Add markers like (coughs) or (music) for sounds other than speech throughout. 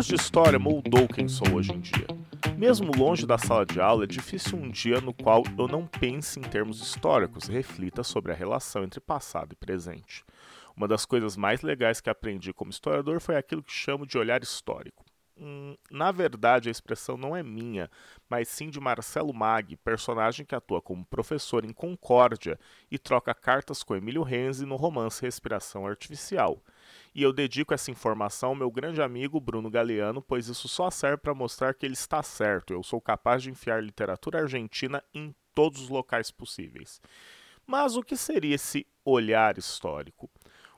curso de história moldou quem sou hoje em dia. Mesmo longe da sala de aula, é difícil um dia no qual eu não pense em termos históricos e reflita sobre a relação entre passado e presente. Uma das coisas mais legais que aprendi como historiador foi aquilo que chamo de olhar histórico. Hum, na verdade, a expressão não é minha, mas sim de Marcelo Mag, personagem que atua como professor em Concórdia e troca cartas com Emílio Renzi no romance Respiração Artificial. E eu dedico essa informação ao meu grande amigo Bruno Galeano, pois isso só serve para mostrar que ele está certo. Eu sou capaz de enfiar literatura argentina em todos os locais possíveis. Mas o que seria esse olhar histórico?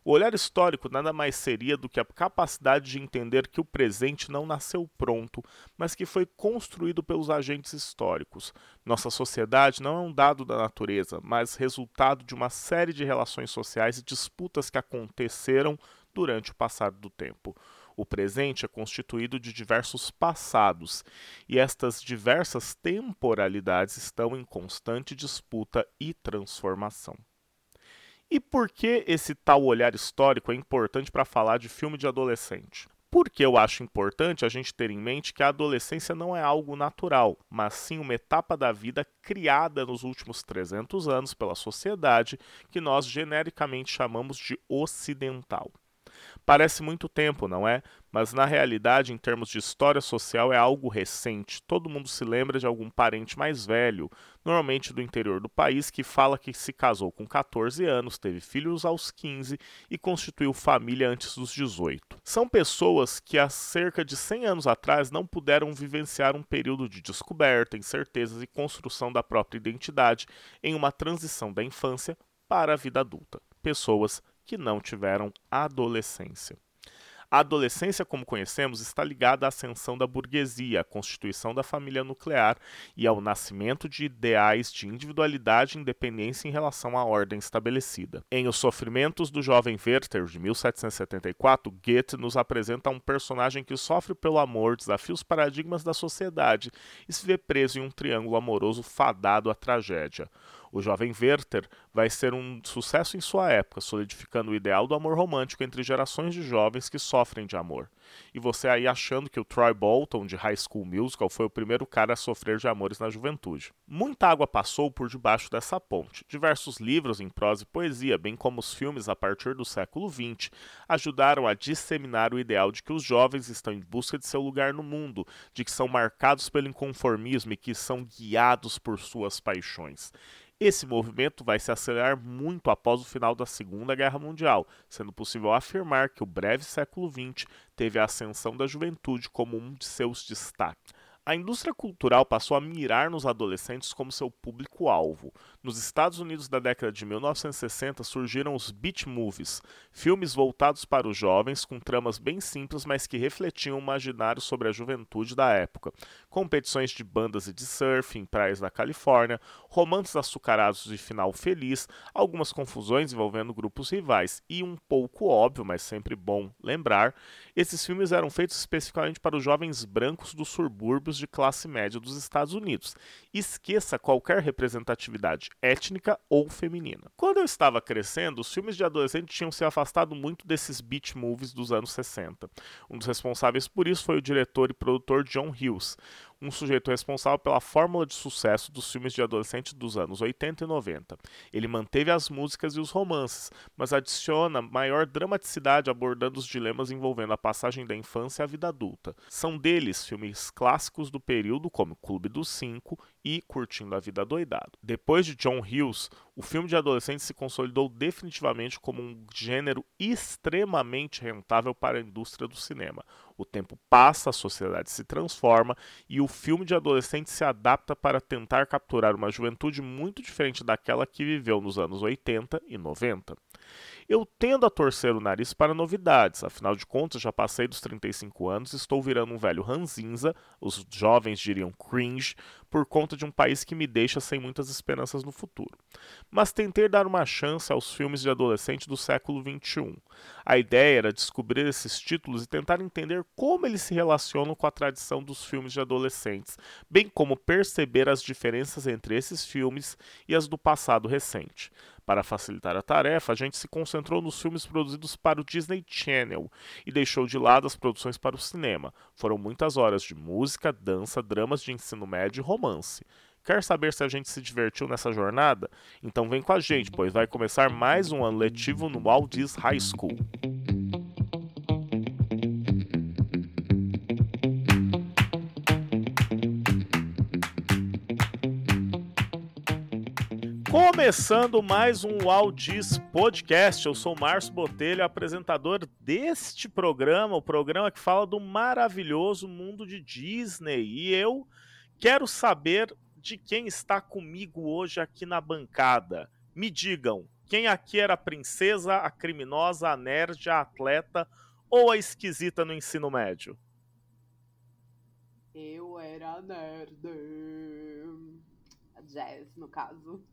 O olhar histórico nada mais seria do que a capacidade de entender que o presente não nasceu pronto, mas que foi construído pelos agentes históricos. Nossa sociedade não é um dado da natureza, mas resultado de uma série de relações sociais e disputas que aconteceram durante o passar do tempo. O presente é constituído de diversos passados, e estas diversas temporalidades estão em constante disputa e transformação. E por que esse tal olhar histórico é importante para falar de filme de adolescente? Porque eu acho importante a gente ter em mente que a adolescência não é algo natural, mas sim uma etapa da vida criada nos últimos 300 anos pela sociedade que nós genericamente chamamos de ocidental. Parece muito tempo, não é? Mas na realidade, em termos de história social, é algo recente. Todo mundo se lembra de algum parente mais velho, normalmente do interior do país, que fala que se casou com 14 anos, teve filhos aos 15 e constituiu família antes dos 18. São pessoas que há cerca de 100 anos atrás não puderam vivenciar um período de descoberta, incertezas e construção da própria identidade em uma transição da infância para a vida adulta. Pessoas que não tiveram adolescência. A adolescência, como conhecemos, está ligada à ascensão da burguesia, à constituição da família nuclear e ao nascimento de ideais de individualidade e independência em relação à ordem estabelecida. Em Os Sofrimentos do Jovem Werther, de 1774, Goethe nos apresenta um personagem que sofre pelo amor, desafia os paradigmas da sociedade e se vê preso em um triângulo amoroso fadado à tragédia. O jovem Werther vai ser um sucesso em sua época, solidificando o ideal do amor romântico entre gerações de jovens que sofrem de amor. E você aí achando que o Troy Bolton, de High School Musical, foi o primeiro cara a sofrer de amores na juventude. Muita água passou por debaixo dessa ponte. Diversos livros em prosa e poesia, bem como os filmes a partir do século XX, ajudaram a disseminar o ideal de que os jovens estão em busca de seu lugar no mundo, de que são marcados pelo inconformismo e que são guiados por suas paixões. Esse movimento vai se acelerar muito após o final da Segunda Guerra Mundial, sendo possível afirmar que o breve século XX teve a ascensão da juventude como um de seus destaques. A indústria cultural passou a mirar nos adolescentes como seu público-alvo. Nos Estados Unidos da década de 1960 surgiram os beach movies, filmes voltados para os jovens com tramas bem simples, mas que refletiam o imaginário sobre a juventude da época. Competições de bandas e de surf em praias da Califórnia, romances açucarados de final feliz, algumas confusões envolvendo grupos rivais e um pouco óbvio, mas sempre bom lembrar, esses filmes eram feitos especificamente para os jovens brancos dos subúrbios de classe média dos Estados Unidos. Esqueça qualquer representatividade étnica ou feminina. Quando eu estava crescendo, os filmes de adolescente tinham se afastado muito desses beach movies dos anos 60. Um dos responsáveis por isso foi o diretor e produtor John Hughes um sujeito responsável pela fórmula de sucesso dos filmes de adolescente dos anos 80 e 90. Ele manteve as músicas e os romances, mas adiciona maior dramaticidade abordando os dilemas envolvendo a passagem da infância à vida adulta. São deles filmes clássicos do período como Clube dos Cinco e Curtindo a Vida Doidado. Depois de John Hughes, o filme de adolescente se consolidou definitivamente como um gênero extremamente rentável para a indústria do cinema. O tempo passa, a sociedade se transforma e o filme de adolescente se adapta para tentar capturar uma juventude muito diferente daquela que viveu nos anos 80 e 90. Eu tendo a torcer o nariz para novidades, afinal de contas já passei dos 35 anos, estou virando um velho ranzinza, os jovens diriam cringe, por conta de um país que me deixa sem muitas esperanças no futuro. Mas tentei dar uma chance aos filmes de adolescente do século XXI. A ideia era descobrir esses títulos e tentar entender como eles se relacionam com a tradição dos filmes de adolescentes, bem como perceber as diferenças entre esses filmes e as do passado recente. Para facilitar a tarefa, a gente se concentrou nos filmes produzidos para o Disney Channel e deixou de lado as produções para o cinema. Foram muitas horas de música, dança, dramas de ensino médio e. Quer saber se a gente se divertiu nessa jornada? Então vem com a gente, pois vai começar mais um ano letivo no Walt Disney High School. Começando mais um Aldis Podcast, eu sou Márcio Botelho, apresentador deste programa, o programa que fala do maravilhoso mundo de Disney. E eu quero saber de quem está comigo hoje aqui na bancada. Me digam, quem aqui era a princesa, a criminosa, a nerd, a atleta ou a esquisita no ensino médio? Eu era nerd. Jazz, no caso. (laughs)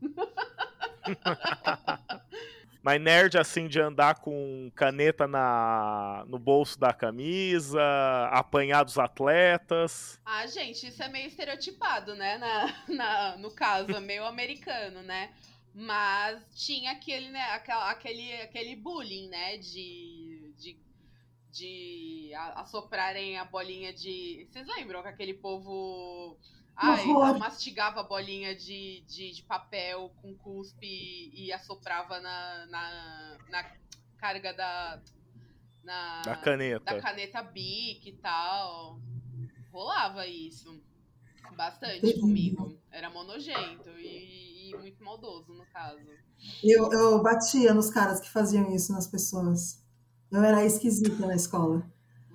(laughs) Mas nerd assim de andar com caneta na, no bolso da camisa, apanhar dos atletas. Ah, gente, isso é meio estereotipado, né? Na, na, no caso, é meio americano, né? Mas tinha aquele, né, aquele, aquele bullying, né? De, de, de assoprarem a bolinha de. Vocês lembram que aquele povo Ai, ela mastigava bolinha de, de, de, papel com cuspe e assoprava na, na, na carga da. Na, da caneta. Da caneta Bic e tal. Rolava isso. Bastante comigo. Era monogento e, e, muito maldoso, no caso. Eu, eu batia nos caras que faziam isso nas pessoas. Eu era esquisita na escola.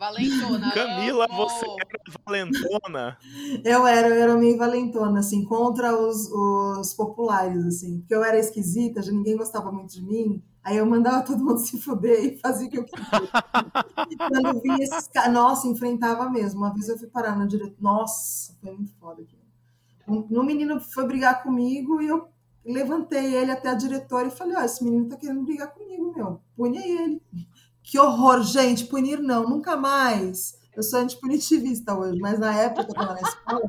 Valentona. Camila, você era valentona? Eu era, eu era meio valentona, assim, contra os, os populares, assim. Porque eu era esquisita, já ninguém gostava muito de mim. Aí eu mandava todo mundo se fuder e fazia o que eu queria. Quando eu vi esses caras, nossa, enfrentava mesmo. Uma vez eu fui parar na diretora. Nossa, foi muito foda aqui. Um, um menino foi brigar comigo e eu levantei ele até a diretora e falei: Ó, oh, esse menino tá querendo brigar comigo, meu. Punha ele. Que horror, gente, punir não, nunca mais. Eu sou antipunitivista hoje, mas na época que eu estava na escola,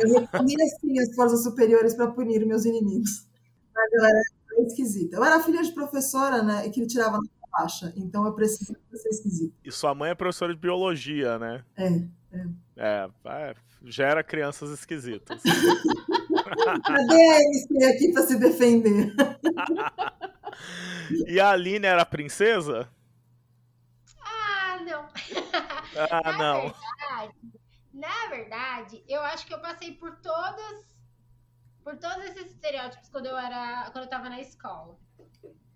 eu repunha sim as forças superiores para punir meus inimigos. Mas eu era esquisita. Eu era filha de professora, né, e que tirava na baixa, então eu precisava ser esquisita. E sua mãe é professora de biologia, né? É, é. É, é gera crianças esquisitas. Cadê a MC aqui para se defender? (laughs) e a Aline era princesa? Não. Ah, na não. Verdade, na verdade, eu acho que eu passei por todas por todos esses estereótipos quando eu era quando eu tava na escola.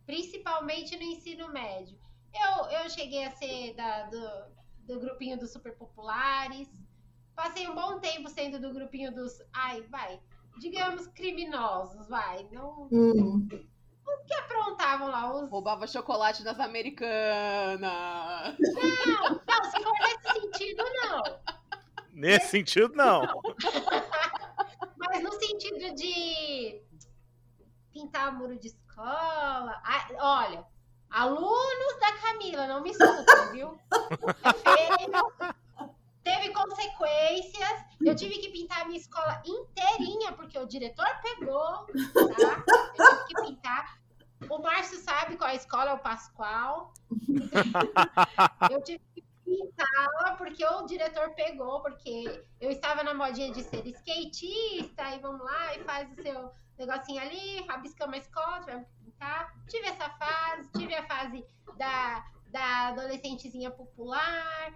Principalmente no ensino médio. Eu, eu cheguei a ser da, do, do grupinho dos super populares. Passei um bom tempo sendo do grupinho dos. Ai, vai. Digamos criminosos, vai. Não. Hum o que aprontavam lá? Os... Roubava chocolate das americanas. Não, não, se for nesse sentido, não. Nesse, nesse sentido, não. não. Mas no sentido de pintar muro de escola. Ah, olha, alunos da Camila, não me escutam, viu? (laughs) Teve consequências. Eu tive que pintar a minha escola inteirinha, porque o diretor pegou, tá? Eu tive que pintar. O Márcio sabe qual é a escola, é o Pascoal. eu tive que pintá-la porque o diretor pegou, porque eu estava na modinha de ser skatista, e vamos lá, e faz o seu negocinho ali, rabiscamos a escola, tivemos que pintar. Tive essa fase, tive a fase da, da adolescentezinha popular.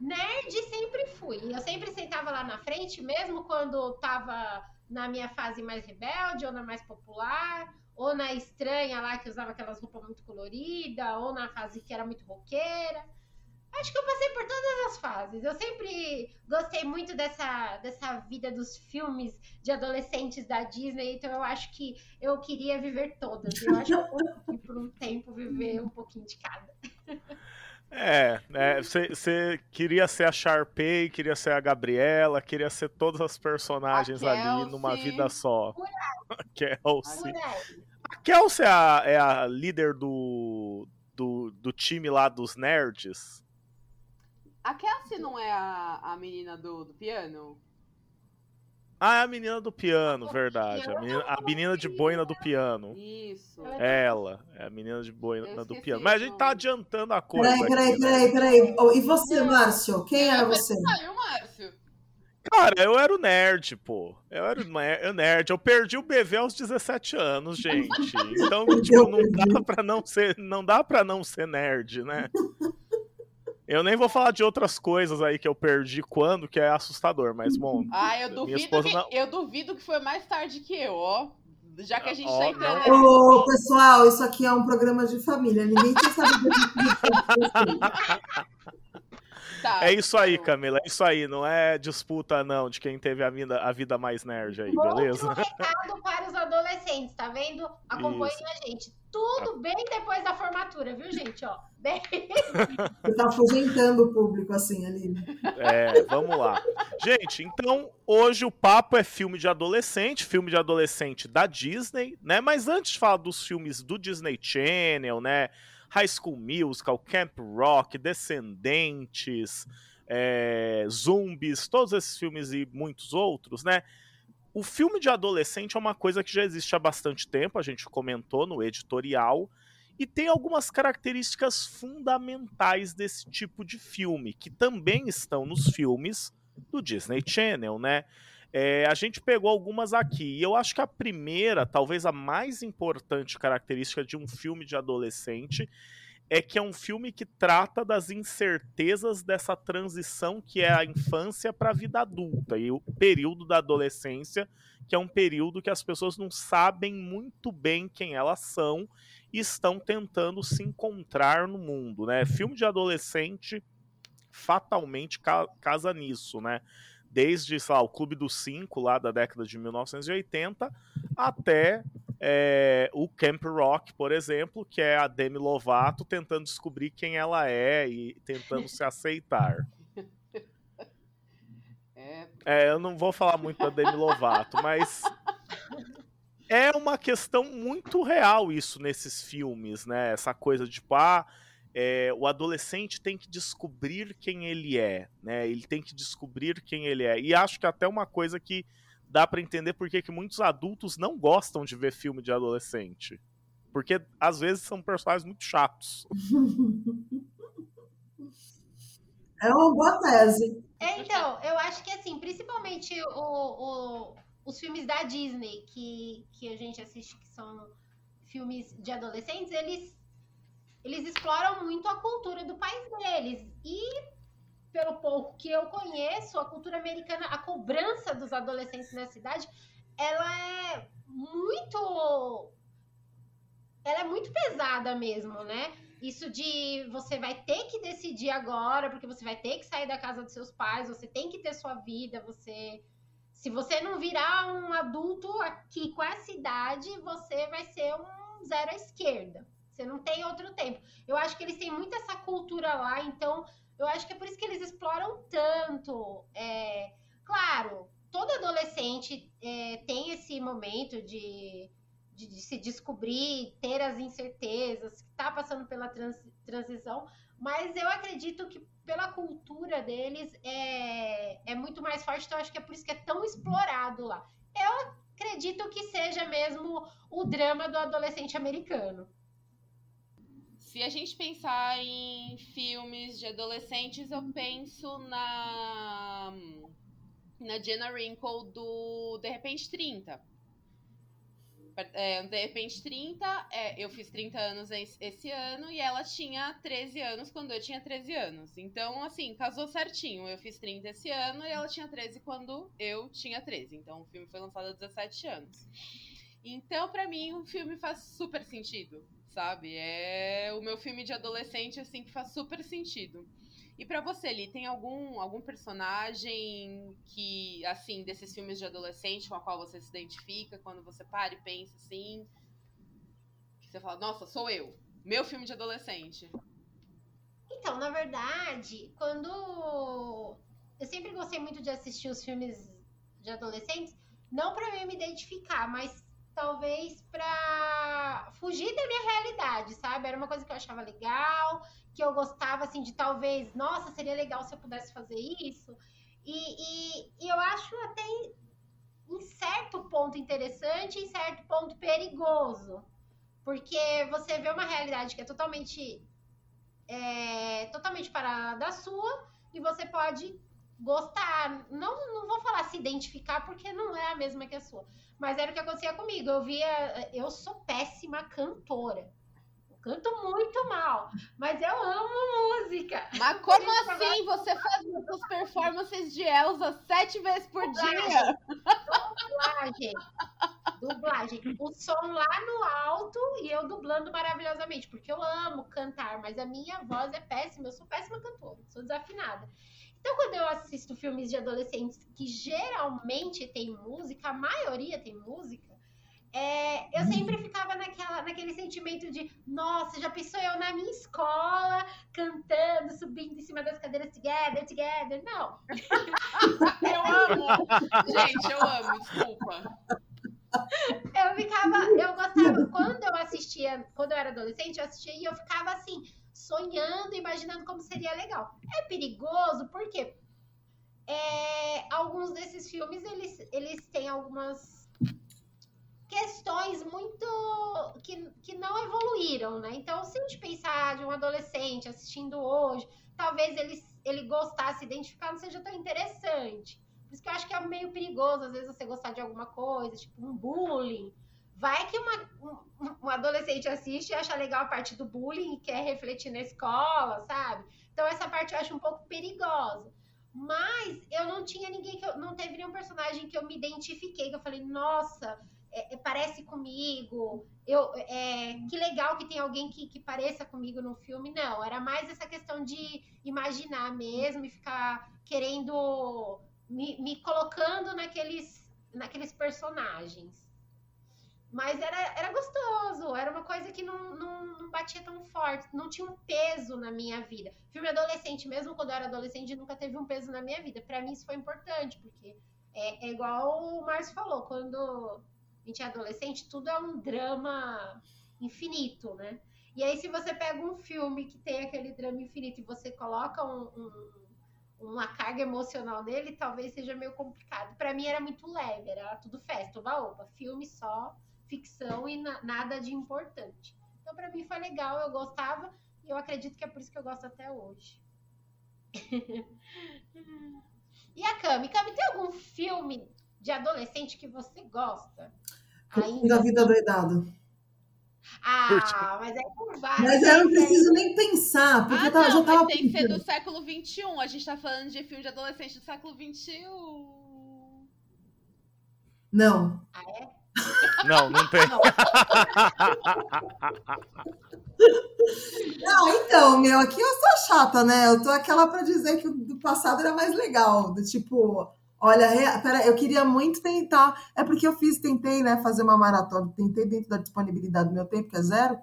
Nerd sempre fui. Eu sempre sentava lá na frente, mesmo quando tava na minha fase mais rebelde, ou na mais popular, ou na estranha lá que usava aquelas roupas muito coloridas, ou na fase que era muito roqueira. Acho que eu passei por todas as fases. Eu sempre gostei muito dessa, dessa vida dos filmes de adolescentes da Disney, então eu acho que eu queria viver todas. Eu acho que eu consegui por um tempo viver um pouquinho de cada. (laughs) É, você é, queria ser a Sharpay, queria ser a Gabriela, queria ser todas as personagens ali numa vida só. A Kelsey. A Kelsey é a, é a líder do, do, do time lá dos nerds? A Kelsey não é a, a menina do, do piano? Ah, é a menina do piano, verdade. A menina, a menina de boina do piano. Isso. Ela, é a menina de boina do piano. Mas a gente tá adiantando a coisa. Peraí, peraí, aqui, peraí, peraí. Oh, e você, Márcio? Quem era você? O Márcio. Cara, eu era o nerd, pô. Eu era o nerd. Eu perdi o BV aos 17 anos, gente. Então, (laughs) tipo, não dá pra não ser, não dá pra não ser nerd, né? Eu nem vou falar de outras coisas aí que eu perdi quando, que é assustador, mas bom. Ah, eu duvido, que, não... eu duvido que foi mais tarde que eu, ó. Já que a gente oh, tá entrando. Ô, pessoal, isso aqui é um programa de família. Ninguém quer saber (laughs) Tá, é isso aí, Camila. É isso aí. Não é disputa, não, de quem teve a vida, a vida mais nerd aí, beleza? Outro recado para os adolescentes, tá vendo? Acompanhem a gente. Tudo bem depois da formatura, viu, gente? Ó, bem... (laughs) Você tá afugentando o público assim ali. É, vamos lá. Gente, então, hoje o papo é filme de adolescente, filme de adolescente da Disney, né? Mas antes de falar dos filmes do Disney Channel, né? High School Musical, Camp Rock, Descendentes, é, Zumbis, todos esses filmes e muitos outros, né? O filme de adolescente é uma coisa que já existe há bastante tempo, a gente comentou no editorial, e tem algumas características fundamentais desse tipo de filme, que também estão nos filmes do Disney Channel, né? É, a gente pegou algumas aqui, e eu acho que a primeira, talvez a mais importante característica de um filme de adolescente, é que é um filme que trata das incertezas dessa transição que é a infância para a vida adulta e o período da adolescência, que é um período que as pessoas não sabem muito bem quem elas são e estão tentando se encontrar no mundo, né? Filme de adolescente fatalmente casa nisso, né? Desde sei lá, o Clube dos Cinco, lá da década de 1980, até é, o Camp Rock, por exemplo, que é a Demi Lovato tentando descobrir quem ela é e tentando se aceitar. (laughs) É... é, eu não vou falar muito da Demi Lovato, mas é uma questão muito real isso nesses filmes, né? Essa coisa de tipo, ah, é, o adolescente tem que descobrir quem ele é, né? Ele tem que descobrir quem ele é. E acho que até uma coisa que dá para entender porque que muitos adultos não gostam de ver filme de adolescente. Porque às vezes são personagens muito chatos. É uma boa tese. É, então, eu acho que assim, principalmente o, o, os filmes da Disney que, que a gente assiste, que são filmes de adolescentes, eles eles exploram muito a cultura do país deles. E, pelo pouco que eu conheço, a cultura americana, a cobrança dos adolescentes na cidade, ela é muito. Ela é muito pesada mesmo, né? Isso de você vai ter que decidir agora, porque você vai ter que sair da casa dos seus pais, você tem que ter sua vida, você. Se você não virar um adulto aqui com essa idade, você vai ser um zero à esquerda. Você não tem outro tempo. Eu acho que eles têm muito essa cultura lá, então eu acho que é por isso que eles exploram tanto. É, claro, todo adolescente é, tem esse momento de, de, de, se descobrir, ter as incertezas, que está passando pela trans, transição, mas eu acredito que pela cultura deles é, é muito mais forte, então acho que é por isso que é tão explorado lá. Eu acredito que seja mesmo o drama do adolescente americano. Se a gente pensar em filmes de adolescentes, eu penso na na Jenna Wrinkle do De Repente 30. É, de repente 30, é, eu fiz 30 anos esse ano e ela tinha 13 anos quando eu tinha 13 anos. Então, assim, casou certinho. Eu fiz 30 esse ano e ela tinha 13 quando eu tinha 13. Então, o filme foi lançado há 17 anos. Então, para mim, o filme faz super sentido sabe? É o meu filme de adolescente, assim, que faz super sentido. E para você, Li, tem algum, algum personagem que, assim, desses filmes de adolescente com a qual você se identifica quando você para e pensa assim? Que você fala, nossa, sou eu. Meu filme de adolescente. Então, na verdade, quando. Eu sempre gostei muito de assistir os filmes de adolescentes, não para eu me identificar, mas talvez para fugir da minha realidade, sabe? Era uma coisa que eu achava legal, que eu gostava, assim, de talvez, nossa, seria legal se eu pudesse fazer isso. E, e, e eu acho até em, em certo ponto interessante, em certo ponto perigoso. Porque você vê uma realidade que é totalmente é, totalmente parada da sua e você pode gostar. Não, não vou falar se identificar porque não é a mesma que a sua. Mas era o que acontecia comigo. Eu via. Eu sou péssima cantora. Eu canto muito mal. Mas eu amo música. Mas como assim? Você faz as performances de Elsa sete vezes por dia? Dublagem. Dublagem. O som lá no alto e eu dublando maravilhosamente. Porque eu amo cantar, mas a minha voz é péssima. Eu sou péssima cantora. Sou desafinada. Então, quando eu assisto filmes de adolescentes que geralmente tem música, a maioria tem música, é, eu sempre ficava naquela, naquele sentimento de, nossa, já pensou eu na minha escola, cantando, subindo em cima das cadeiras together, together? Não. (laughs) eu amo. Gente, eu amo, desculpa. Eu ficava, eu gostava, quando eu assistia, quando eu era adolescente, eu assistia e eu ficava assim, sonhando, imaginando como seria legal. É perigoso porque é, alguns desses filmes eles, eles têm algumas questões muito que, que não evoluíram, né? Então, se a gente pensar de um adolescente assistindo hoje, talvez ele, ele gostar, se identificar, não seja tão interessante. Por isso que eu acho que é meio perigoso, às vezes, você gostar de alguma coisa, tipo um bullying, Vai que uma, um, um, adolescente assiste e acha legal a parte do bullying e quer refletir na escola, sabe? Então essa parte eu acho um pouco perigosa. Mas eu não tinha ninguém que eu, não teve nenhum personagem que eu me identifiquei, que eu falei, nossa, é, é, parece comigo, eu, é, que legal que tem alguém que, que pareça comigo no filme. Não, era mais essa questão de imaginar mesmo e ficar querendo me, me colocando naqueles, naqueles personagens. Mas era, era gostoso, era uma coisa que não, não, não, batia tão forte, não tinha um peso na minha vida. Filme adolescente, mesmo quando eu era adolescente, nunca teve um peso na minha vida. Para mim isso foi importante, porque é, é igual o Márcio falou, quando a gente é adolescente, tudo é um drama infinito, né? E aí, se você pega um filme que tem aquele drama infinito e você coloca um, um, uma carga emocional nele, talvez seja meio complicado. Para mim era muito leve, era tudo festa, oba-oba, filme só ficção e na, nada de importante. Então, para mim foi legal, eu gostava e eu acredito que é por isso que eu gosto até hoje. (laughs) e a Cami? Cami, tem algum filme de adolescente que você gosta? Ainda? Da Vida Doidado. Ah, mas é por vários. Mas eu não preciso nem pensar, porque ah, eu tava, não, já tava. Mas tem que ser do século XXI. A gente tá falando de filme de adolescente do século XXI. Não. Ah, é? Não, não tem. Não, então, meu, aqui eu sou chata, né? Eu tô aquela para dizer que o do passado era mais legal. Do tipo, olha, pera, eu queria muito tentar. É porque eu fiz, tentei, né, fazer uma maratona. Tentei dentro da disponibilidade do meu tempo, que é zero,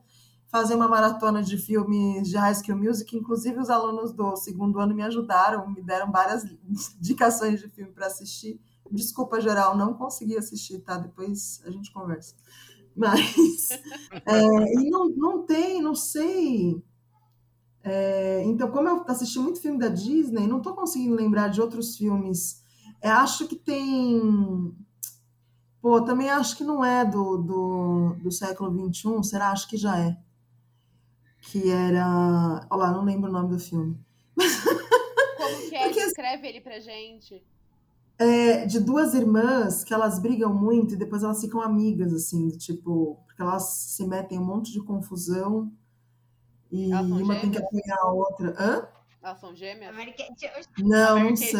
fazer uma maratona de filmes de High School Music. Inclusive, os alunos do segundo ano me ajudaram, me deram várias (laughs) indicações de filme para assistir. Desculpa, geral, não consegui assistir, tá? Depois a gente conversa. Mas. (laughs) É, e não, não tem, não sei. É, então, como eu assisti muito filme da Disney, não estou conseguindo lembrar de outros filmes. É, acho que tem. Pô, também acho que não é do, do, do século XXI, será? Acho que já é. Que era. Olha lá, não lembro o nome do filme. Como que é? (laughs) Porque... Descreve ele pra gente é, de duas irmãs que elas brigam muito e depois elas ficam amigas, assim, tipo, porque elas se metem em um monte de confusão e uma gêmeas? tem que apoiar a outra. Hã? Elas são gêmeas? Não, não sei.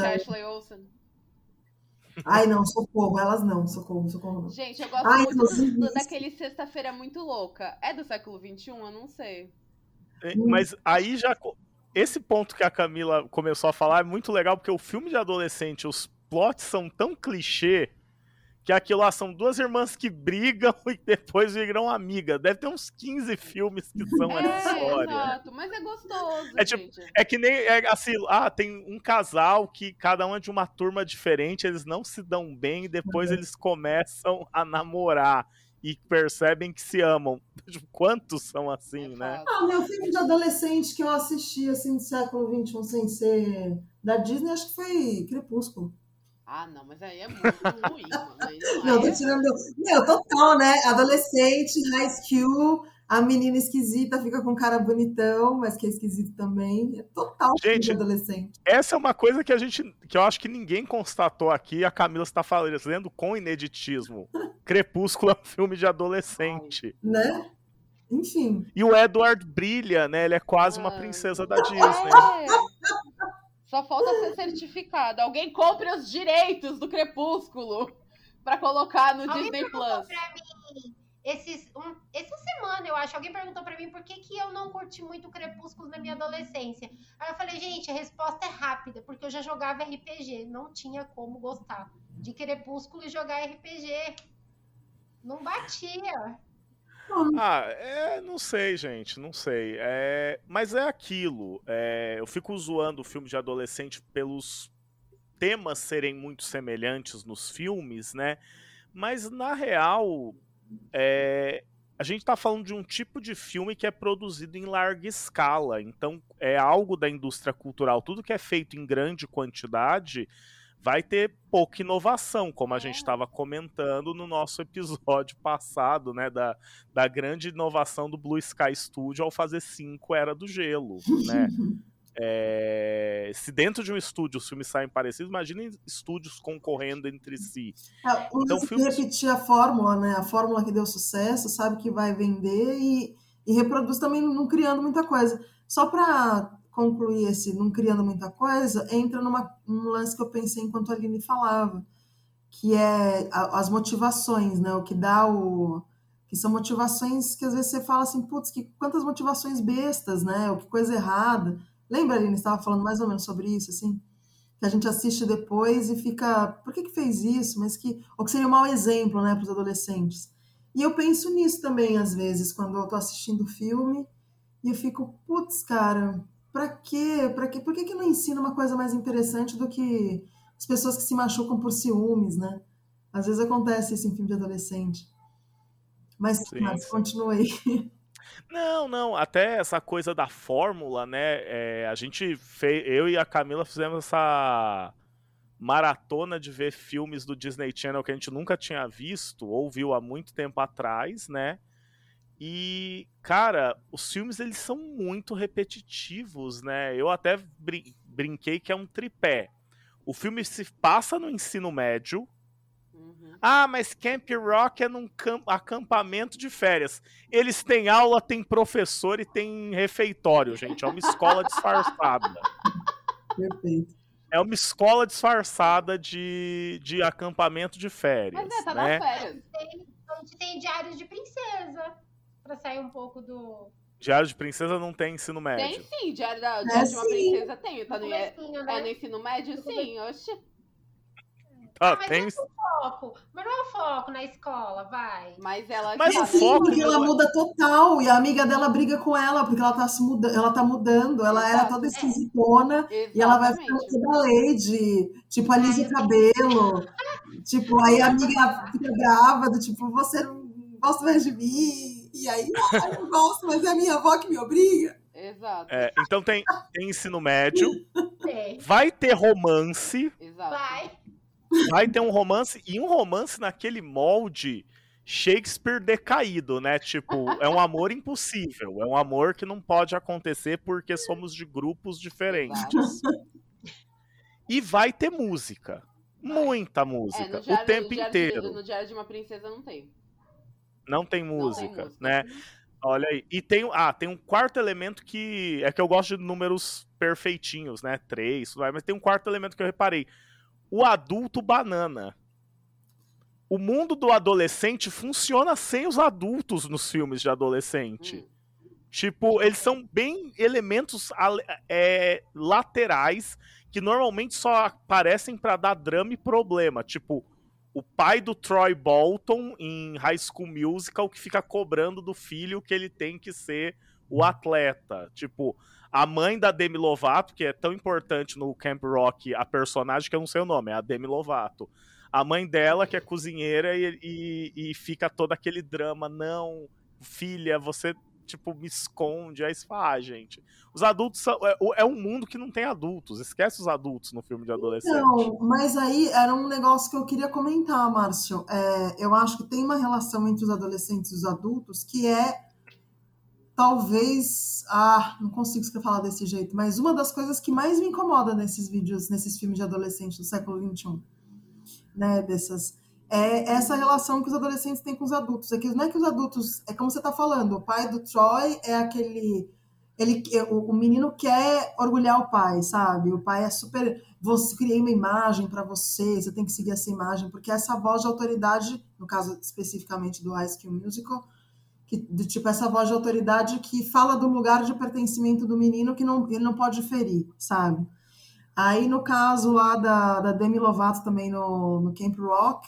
Ai, não, socorro, elas não, socorro, socorro. Gente, eu gosto Ai, muito do, daquele Sexta-feira Muito Louca. É do século XXI? Eu não sei. É, mas aí já. Esse ponto que a Camila começou a falar é muito legal, porque o filme de adolescente, os plots são tão clichê que aquilo lá são duas irmãs que brigam (laughs) e depois viram amiga. Deve ter uns 15 filmes que são É, essa história. exato, mas é gostoso, É tipo- gente. É que nem é assim, ah, tem um casal que cada um é de uma turma diferente, eles não se dão bem e depois eles começam a namorar e percebem que se amam. (laughs) Tipo, Quantos são assim, né? Exato. Ah, meu filme de adolescente que eu assisti, assim, do século XXI, sem ser da Disney, acho que foi Crepúsculo. Ah, não, mas aí é muito ruim, mano. Aí não (laughs) Não, tô é. tirando meu... Total, né? Adolescente, high school, a menina esquisita fica com cara bonitão, mas que é esquisito também. É total filme Gente, de adolescente. Essa é uma coisa que a gente, que eu acho que ninguém constatou aqui, a Camila está fazendo com ineditismo. (laughs) Crepúsculo é um filme de adolescente. Né? Enfim. E o Edward brilha, né? Ele é quase uma Ai. princesa da Disney. É. Só falta ser certificado. Alguém compre os direitos do Crepúsculo pra colocar no Alguém Disney perguntou Plus. pra mim, esses, um- essa semana, eu acho, alguém perguntou pra mim por que, que eu não curti muito Crepúsculo na minha adolescência. Aí eu falei, gente, a resposta é rápida, porque eu já jogava RPG, não tinha como gostar de Crepúsculo e jogar RPG. Não batia. Ah, é, não sei, gente, não sei. É, mas é aquilo. é, eu fico zoando o filme de adolescente pelos temas serem muito semelhantes nos filmes, né? Mas na real, é, a gente tá falando de um tipo de filme que é produzido em larga escala. Então, é algo da indústria cultural. Tudo que é feito em grande quantidade vai ter pouca inovação, como a É. gente estava comentando no nosso episódio passado, né? Da, da grande inovação do Blue Sky Studio ao fazer cinco Era do Gelo, né? (laughs) É, se dentro de um estúdio os filmes saem parecidos, imaginem estúdios concorrendo entre si. É, o Então, filmes- repetir a fórmula, né? A fórmula que deu sucesso, sabe que vai vender e, e reproduz também não criando muita coisa. Só para concluir esse não criando muita coisa, entra numa, num lance que eu pensei enquanto a Aline falava, que é a- as motivações, né? O que dá o. Que são motivações que às vezes você fala assim, putz, que quantas motivações bestas, né? O que coisa errada. Lembra, Aline, estava falando mais ou menos sobre isso, assim? que a gente assiste depois e fica, por que, que fez isso? Mas que, ou que seria um mau exemplo, né, para os adolescentes. E eu penso nisso também, às vezes, quando eu tô assistindo filme e eu fico, putz, cara, pra quê? Pra quê? Por que, que não ensina uma coisa mais interessante do que as pessoas que se machucam por ciúmes, né? Às vezes acontece isso em filme de adolescente. Mas, Sim, mas sim. continue aí. (laughs) Não, não, até essa coisa da fórmula, né? é, a gente fez, eu e a Camila fizemos essa maratona de ver filmes do Disney Channel que a gente nunca tinha visto ou viu há muito tempo atrás, né? E, cara, os filmes eles são muito repetitivos, né? Eu até brin- brinquei que é um tripé. O filme se passa no ensino médio, Uhum. ah, mas Camp Rock é num cam- acampamento de férias. Eles têm aula, tem professor e tem refeitório, gente. É uma escola disfarçada. Perfeito. É uma escola disfarçada de, de acampamento de férias. Mas é, tá né? nas férias. Tem, gente tem Diários de Princesa, pra sair um pouco do Diário de Princesa não tem ensino Tem médio. sim, Diário, da, Diário de uma sim. Princesa tem. Tá no, é, comecinho, é né? no ensino médio? Sim, oxe. Ah, mas tem... é o foco. Mas não é o foco na escola, vai. Mas ela Mas já- o Sim, foco porque ela não é- muda total e a amiga dela briga com ela porque ela tá se mudando, ela tá mudando, ela era Exato. toda esquisitona e ela vai ficando toda lady, tipo, alisa o cabelo. Tipo, aí a amiga fica brava, do tipo, você não gosta mais de mim. E aí, ah, eu não gosto, mas é a minha avó que me obriga. Exato. É, então tem, tem ensino médio, Tem. vai ter romance, Exato. Vai. vai ter um romance, e um romance naquele molde Shakespeare decaído, né? Tipo, é um amor impossível, é um amor que não pode acontecer porque somos de grupos diferentes. E vai ter música. Muita É, música, no diário, o tempo no diário inteiro. De, no Diário de uma Princesa não tem. Não tem Não tem música, né? Olha aí. E tem, ah, tem um quarto elemento que. É que eu gosto de números perfeitinhos, né? Três, tudo mais, mas tem um quarto elemento que eu reparei. O adulto banana. O mundo do adolescente funciona sem os adultos nos filmes de adolescente. Hum. Tipo, eles são bem elementos é, laterais que normalmente só aparecem pra dar drama e problema. Tipo, o pai do Troy Bolton em High School Musical que fica cobrando do filho que ele tem que ser o atleta. Tipo, a mãe da Demi Lovato, que é tão importante no Camp Rock, a personagem que eu não sei o nome, é a Demi Lovato. A mãe dela, que é cozinheira, e, e, e fica todo aquele drama, não, filha, você tipo, me esconde. Aí você fala, ah, gente. Os adultos são. É, é, um mundo que não tem adultos. Esquece os adultos no filme de adolescente. Não, mas aí era um negócio que eu queria comentar, Márcio. É, eu acho que tem uma relação entre os adolescentes e os adultos que é. Talvez. Ah, não consigo falar desse jeito, mas uma das coisas que mais me incomoda nesses vídeos, nesses filmes de adolescente do século XXI, né? Dessas é essa relação que os adolescentes têm com os adultos. É que não é que os adultos, é como você está falando, o pai do Troy é aquele ele o, o, menino quer orgulhar o pai, sabe? O pai é super você criei uma imagem para você, você tem que seguir essa imagem, porque essa voz de autoridade, no caso especificamente do High School Musical, que de tipo essa voz de autoridade que fala do lugar de pertencimento do menino que não ele não pode ferir, sabe? Aí no caso lá da, da Demi Lovato também no, no Camp Rock,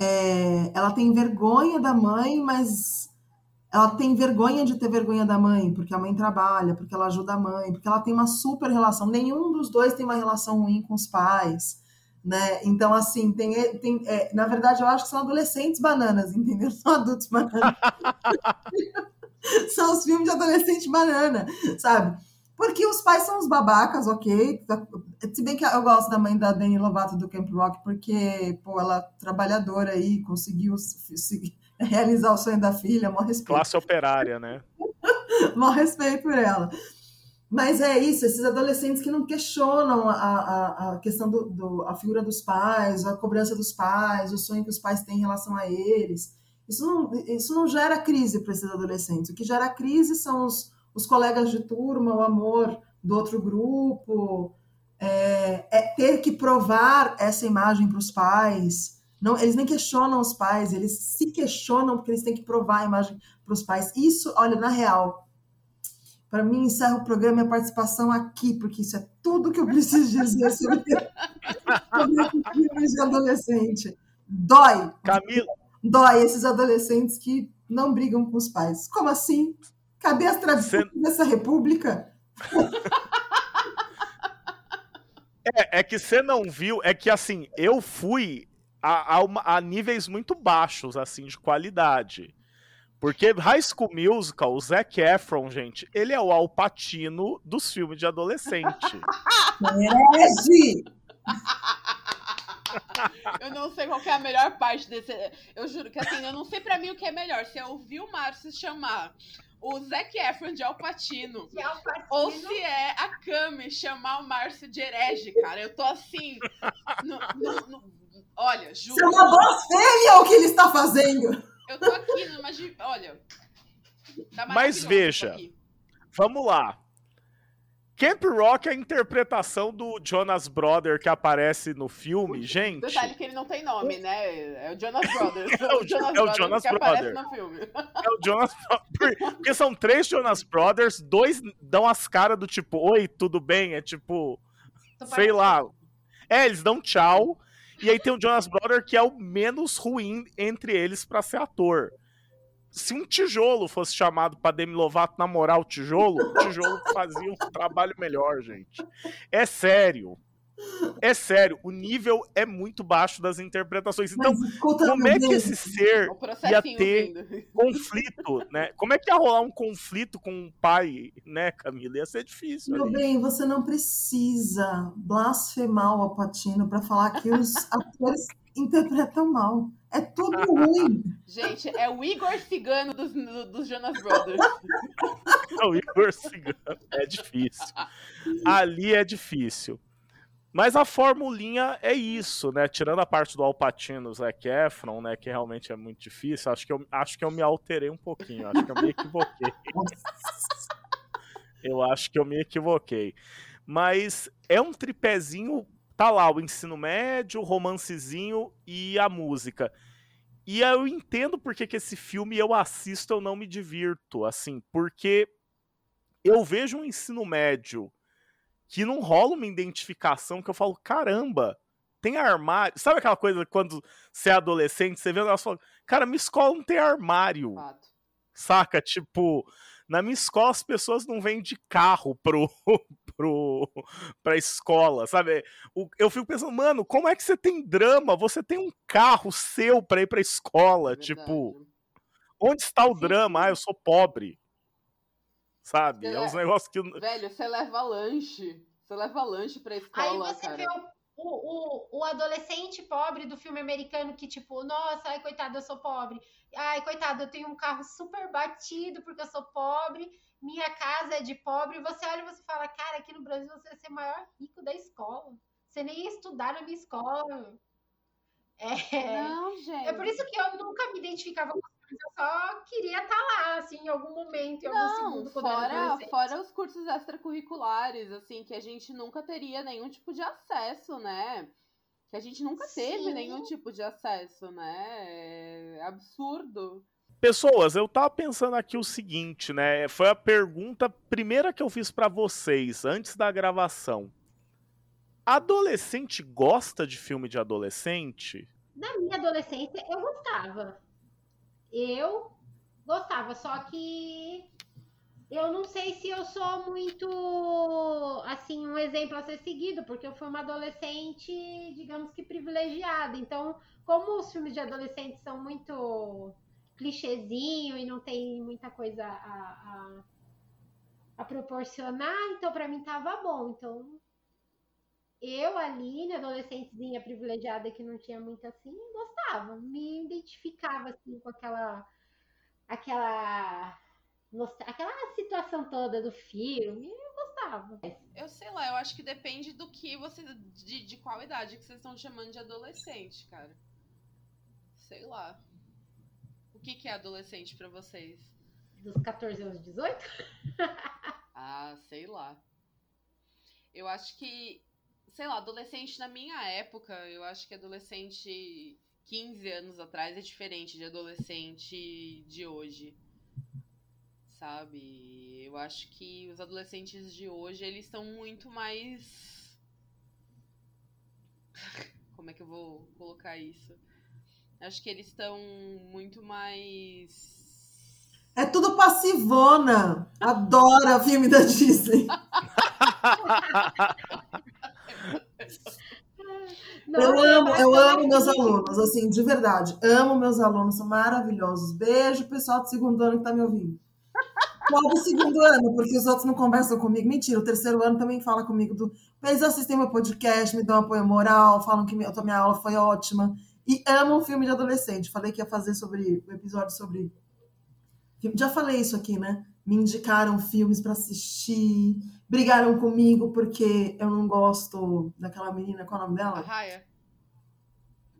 é, ela tem vergonha da mãe, mas ela tem vergonha de ter vergonha da mãe, porque a mãe trabalha, porque ela ajuda a mãe, porque ela tem uma super relação. Nenhum dos dois tem uma relação ruim com os pais, né? Então, assim, tem, tem é, na verdade, eu acho que são adolescentes bananas, entendeu? (laughs) São adultos bananas. (laughs) são os filmes de adolescente banana, sabe? Porque os pais são os babacas, ok. Se bem que eu gosto da mãe da Dani Lovato do Camp Rock, porque, pô, ela é trabalhadora aí, conseguiu (laughs) realizar o sonho da filha, maior respeito. Classe operária, né? (laughs) maior respeito por ela. Mas é isso, esses adolescentes que não questionam a, a, a questão do, do, a figura dos pais, a cobrança dos pais, o sonho que os pais têm em relação a eles. Isso não, isso não gera crise para esses adolescentes. O que gera crise são os, os colegas de turma, o amor do outro grupo, é, é ter que provar essa imagem para os pais. Não, eles nem questionam os pais, eles se questionam porque eles têm que provar a imagem para os pais. Isso, olha, na real, para mim encerra o programa e a participação aqui, porque isso é tudo que eu preciso dizer sobre, (laughs) de adolescente. Dói. Camila. Dói esses adolescentes que não brigam com os pais. Como assim? Cadê as tradições Cê... dessa república? É, é que você não viu, é que assim, eu fui a, a, a, níveis muito baixos, assim, de qualidade. Porque High School Musical, o Zac Efron, gente, ele é o Alpatino dos filmes de adolescente. Merece! (laughs) eu não sei qual é a melhor parte desse. Eu juro que assim, eu não sei para mim o que é melhor. Se eu ouvir o Márcio chamar o Zac Efron de Alpatino. De Alpatino. Ou se é a Cami chamar o Márcio de herege, cara. Eu tô assim. No, no, no, olha, juro. Isso é uma blasfêmia o que ele está fazendo. Eu tô aqui numa. Olha. Tá Mas veja. Vamos lá. Camp Rock é a interpretação do Jonas Brother que aparece no filme, gente. Detalhe que ele não tem nome, né? É o Jonas Brothers. (laughs) é o, Jonas, é o Jonas que Brother. aparece no filme. É o Jonas (laughs) Porque são três Jonas Brothers, dois dão as caras do tipo, oi, tudo bem? É tipo, sei lá. É, eles dão tchau. E aí tem o Jonas Brother que é o menos ruim entre eles para ser ator se um tijolo fosse chamado para Demi Lovato namorar o tijolo, o tijolo fazia um trabalho melhor, gente. É sério. É sério, o nível é muito baixo das interpretações. Então, como é que esse ser ia ter vindo. conflito, né? Como é que ia rolar um conflito com o pai, né, Camila? Ia ser difícil. Meu ali. bem, você não precisa blasfemar o Alpatino para falar que os (laughs) atores interpretam mal. É tudo ruim. Gente, é o Igor Cigano dos, dos Jonas Brothers. É o Igor Cigano. É difícil. Ali é difícil. Mas a formulinha é isso, né? Tirando a parte do Alpatino, Zac Efron, né? Que realmente é muito difícil. Acho que eu, acho que eu me alterei um pouquinho. Acho que eu me equivoquei. eu acho que eu me equivoquei. Mas é um tripézinho tá lá o ensino médio, o romancezinho e a música. E eu entendo porque que esse filme eu assisto, eu não me divirto, assim, porque eu vejo um ensino médio que não rola uma identificação que eu falo, caramba, tem armário. Sabe aquela coisa quando você é adolescente, você vê o negócio e fala, cara, minha escola não tem armário. Fato. Saca? Tipo, na minha escola as pessoas não vêm de carro pro, pro, (laughs) pra escola, sabe? O- Eu fico pensando, mano, como é que você tem drama? Você tem um carro seu pra ir pra escola. é tipo, onde está o Sim, drama? Ah, eu sou pobre. Sabe? Você É uns é- negócios que. Velho, você leva lanche. Você leva lanche pra Aí escola, você cara. vê o, o, o, o adolescente pobre do filme americano que, tipo, nossa, ai, coitado, eu sou pobre. Ai, coitado, eu tenho um carro super batido porque eu sou pobre. Minha casa é de pobre. Você olha e você fala, cara, aqui no Brasil você vai ser o maior rico da escola. Você nem ia estudar na minha escola. É, Não, gente. é por isso que eu nunca me identificava com. Eu só queria estar lá, assim, em algum momento, em algum Não, segundo, quando fora, fora os cursos extracurriculares, assim, que a gente nunca teria nenhum tipo de acesso, né? Que a gente nunca teve Sim. nenhum tipo de acesso, né? É absurdo. Pessoas, eu tava pensando aqui o seguinte, né? Foi a pergunta primeira que eu fiz pra vocês antes da gravação. Adolescente gosta de filme de adolescente? Na minha adolescência, eu gostava. Eu gostava, só que eu não sei se eu sou muito, assim, um exemplo a ser seguido, porque eu fui uma adolescente, digamos que privilegiada. Então, como os filmes de adolescentes são muito clichêzinho e não tem muita coisa a, a, a proporcionar, então pra mim tava bom. Então, eu ali, adolescentezinha privilegiada que não tinha muito assim, gostava, me identificava assim com aquela aquela aquela situação toda do filme, eu gostava. Eu sei lá, eu acho que depende do que você. De, de qual idade que vocês estão chamando de adolescente, cara. Sei lá. O que, que é adolescente pra vocês? Dos 14 aos 18? (laughs) Ah, sei lá. Eu acho que, sei lá, adolescente na minha época, eu acho que adolescente 15 anos atrás é diferente de adolescente de hoje. Sabe? Eu acho que os adolescentes de hoje, eles estão muito mais. (laughs) Como é que eu vou colocar isso? Acho que eles estão muito mais. É tudo passivona. Adora filme da Disney. (laughs) Eu Nossa, amo, eu amo meus alunos, assim, de verdade. Amo meus alunos, são maravilhosos. Beijo, pessoal do segundo ano que tá me ouvindo. Qual do segundo ano? Porque os outros não conversam comigo. Mentira, o terceiro ano também fala comigo. Do... Eles assistem meu podcast, me dão apoio moral, falam que minha, minha aula foi ótima. E amam filme de adolescente. Falei que ia fazer sobre o episódio sobre. Já falei isso aqui, né? Me indicaram filmes pra assistir. Brigaram comigo porque eu não gosto daquela menina, qual é o nome A dela? Raia.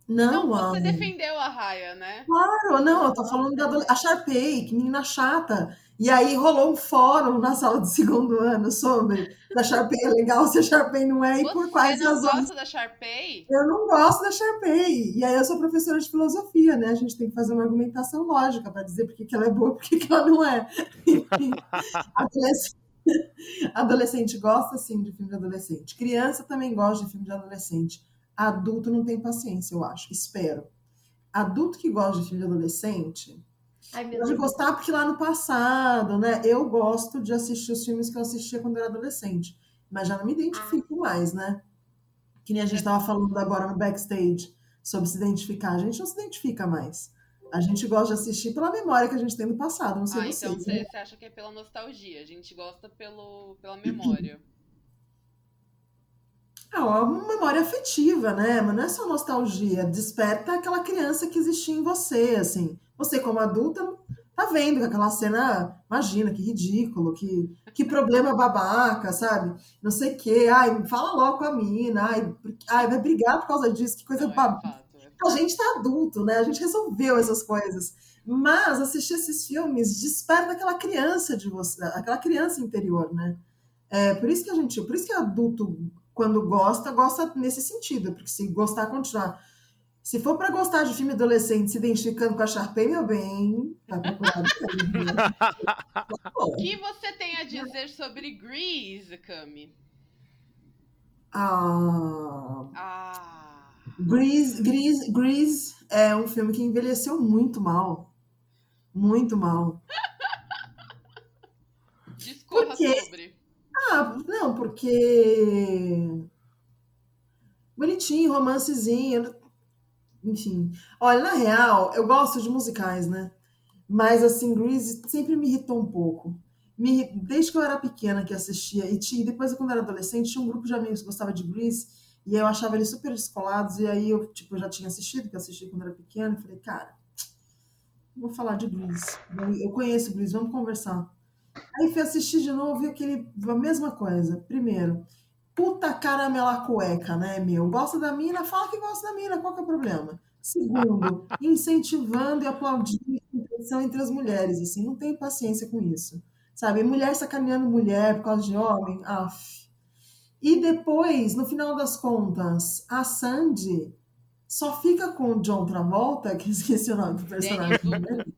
Não, Não, amo. você defendeu a Raia, né? Claro, não, eu tô falando da adole- a Sharpay, que menina chata. E aí rolou um fórum na sala do segundo ano sobre se a Sharpay é legal, se a Sharpay não é, e por Você quais não razões. gosta da Sharpay? Eu não gosto da Sharpay. E aí eu sou professora de filosofia, né? A gente tem que fazer uma argumentação lógica para dizer por que ela é boa e por que ela não é. (laughs) Adolescente, adolescente gosta, sim, de filme de adolescente. Criança também gosta de filme de adolescente. Adulto não tem paciência, eu acho. Espero. Adulto que gosta de filme de adolescente Ai, meu Pode Deus. gostar porque lá no passado, né? Eu gosto de assistir os filmes que eu assistia quando eu era adolescente, mas já não me identifico mais, né? Que nem a gente estava falando agora no backstage sobre se identificar. A gente não se identifica mais. A gente gosta de assistir pela memória que a gente tem do passado, não sei Ah, então vocês. você, né? acha que é pela nostalgia. A gente gosta pelo, pela memória. É uma memória afetiva, né? Mas não é só nostalgia. Desperta aquela criança que existia em você, assim. Você, como adulta, tá vendo que aquela cena, imagina, que ridículo, que, que problema babaca, sabe? Não sei o quê. Ai, fala logo com a mina. Ai, ai, vai brigar por causa disso. Que coisa é babaca. é. A gente tá adulto, né? A gente resolveu essas coisas. Mas assistir esses filmes desperta aquela criança de você, aquela criança interior, né? É por isso que a gente, por isso que adulto, quando gosta, gosta nesse sentido, porque se gostar, continuar. Se for para gostar de filme adolescente se identificando com a Sharpay, meu bem, tá bem, né? O (laughs) que você tem a dizer sobre Grease, Cami? Ah, Ah. Grease, Grease, Grease é um filme que envelheceu muito mal. Muito mal. Discorra Por quê? sobre. Ah, não, porque. Bonitinho, romancezinho. Enfim. Olha, na real, eu gosto de musicais, né? Mas, assim, Grease sempre me irritou um pouco. Me Desde que eu era pequena que assistia, e tinha, depois, quando eu era adolescente, tinha um grupo de amigos que gostava de Grease, e eu achava eles super descolados, e aí eu, tipo, já tinha assistido, que eu assisti quando era pequena, e falei, cara, vou falar de Grease. Eu- Eu conheço Grease, vamos conversar. Aí fui assistir de novo e aquele, a mesma coisa. Primeiro, puta caramela cueca, né, meu? Gosta da mina, fala que gosta da mina, qual que é o problema? Segundo, (laughs) incentivando e aplaudindo a competição entre as mulheres, assim, não tenho paciência com isso. Sabe, mulher sacaneando mulher por causa de homem, af. E depois, no final das contas, a Sandy só fica com o John Travolta, (laughs) que esqueci o nome do personagem dele.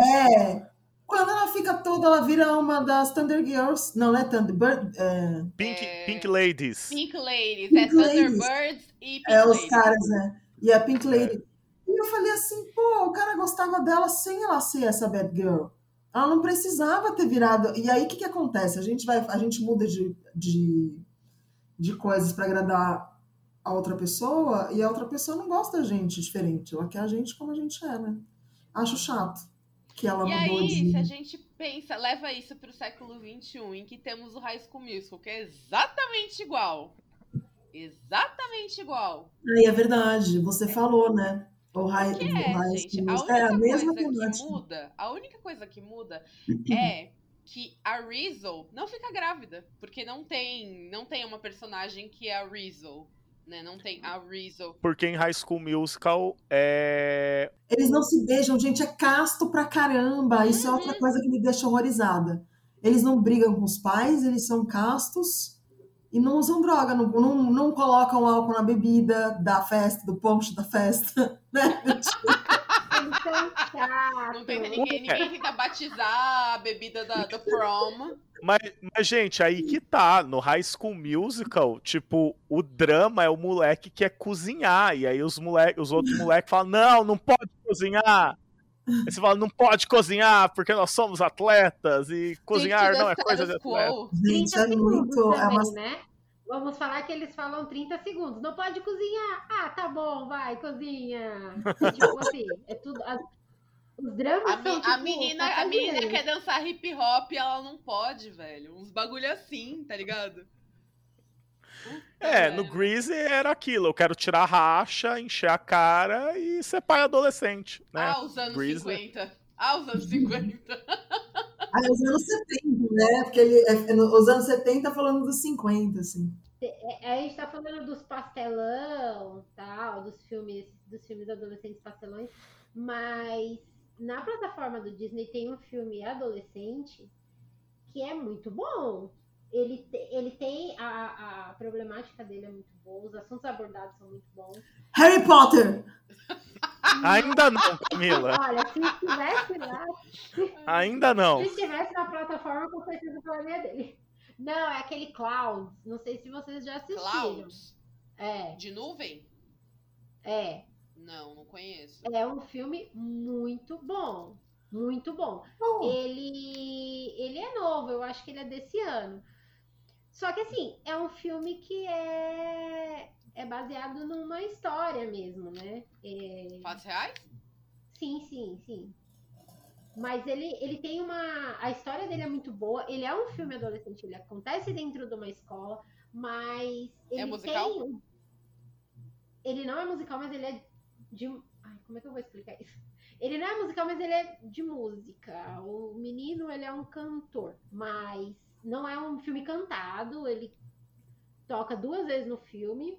É, quando ela fica toda, ela vira uma das Thunder Girls. Não, não é Thunderbird. É, Pink, É. Pink Ladies. Pink Ladies. Pink é. Thunderbirds e Pink é os caras, né? E a Pink Lady. E eu falei assim, pô, o cara gostava dela sem ela ser essa bad girl. Ela não precisava ter virado. E aí, o que, que acontece? A gente vai, a gente muda de, de, de coisas para agradar a outra pessoa e a outra pessoa não gosta da gente diferente. Ela quer a gente como a gente é, né? Acho chato que ela E mudou aí, de. se a gente pensa, leva isso pro século XXI, em que temos o High School Musical, que é exatamente igual. Exatamente igual. Aí é verdade, você falou, né? O High, Que o é, High gente, a é a mesma coisa que muda, a única coisa que muda (clears throat) é que a Rizzo não fica grávida, porque não tem, não tem uma personagem que é a Rizzo, né? Não tem a Rizzo. Porque em High School Musical é. Eles não se beijam, gente, é casto pra caramba. Isso é Uhum. outra coisa que me deixa horrorizada. Eles não brigam com os pais, eles são castos e não usam droga, não, não, não colocam álcool na bebida da festa, do poncho da festa, (laughs) né? (laughs) São chatos. Não tem ninguém, ninguém tenta batizar a bebida da, do prom. Mas, mas, gente, aí que tá. No High School Musical, tipo, o drama é o moleque que quer cozinhar. E aí os, moleque, os outros moleques falam: não, não pode cozinhar. Aí você fala, não pode cozinhar porque nós somos atletas e cozinhar não é coisa de atleta. Gente, 30 é muito. É também, uma... né? Vamos falar que eles falam 30 segundos. Não pode cozinhar. Ah, tá bom, vai, cozinha. (laughs) tipo assim, é tudo. as- os dramas A, são, a tipo, menina, tá a menina quer dançar hip hop e ela não pode, velho. Uns bagulho assim, tá ligado? Puta, É, no. Greasy era aquilo. Eu quero tirar a racha, encher a cara e ser pai adolescente, né? Ah, os anos Grease. 50. Ah, os anos 50. (laughs) Ah, os anos 70, né? Porque ele, é, é os anos 70 falando dos 50, assim. É, a gente tá falando dos pastelão, tal, dos filmes, dos filmes adolescentes pastelões, mas na plataforma do Disney tem um filme adolescente que é muito bom. Ele, ele tem a, a problemática dele é muito boa, os assuntos abordados são muito bons. Harry Potter! (laughs) Ainda não, Camila. Olha, se estivesse lá, Ainda não. se estivesse na plataforma, com certeza eu falaria dele. Não, é aquele Clouds. Não sei se vocês já assistiram. Clouds. É, De nuvem? é. Não, não conheço. É um filme muito bom. Muito bom. Oh, Ele, ele é novo, eu acho que ele é desse ano. Só que assim, é um filme que é, é baseado numa história mesmo, né? É, Fatos reais? sim, sim, sim. Mas ele, ele tem uma. A história dele é muito boa. Ele é um filme adolescente, ele acontece dentro de uma escola, mas ele musical? tem. Ele não é musical, mas ele é de. Ai, como é que eu vou explicar isso? Ele não é musical, mas ele é de música. O menino, ele é um cantor, mas não é um filme cantado. Ele toca duas vezes no filme,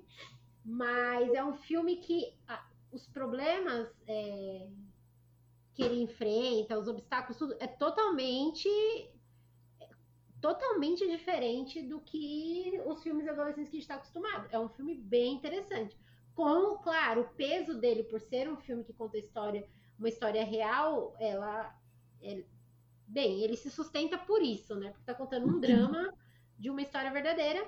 mas é um filme que ah, os problemas é, que ele enfrenta, os obstáculos, tudo é totalmente totalmente diferente do que os filmes adolescentes que a gente está acostumado. É um filme bem interessante. Com, claro, o peso dele por ser um filme que conta a história, uma história real, ela, ele- bem, ele se sustenta por isso, né? Porque tá contando um (clears throat) drama de uma história verdadeira.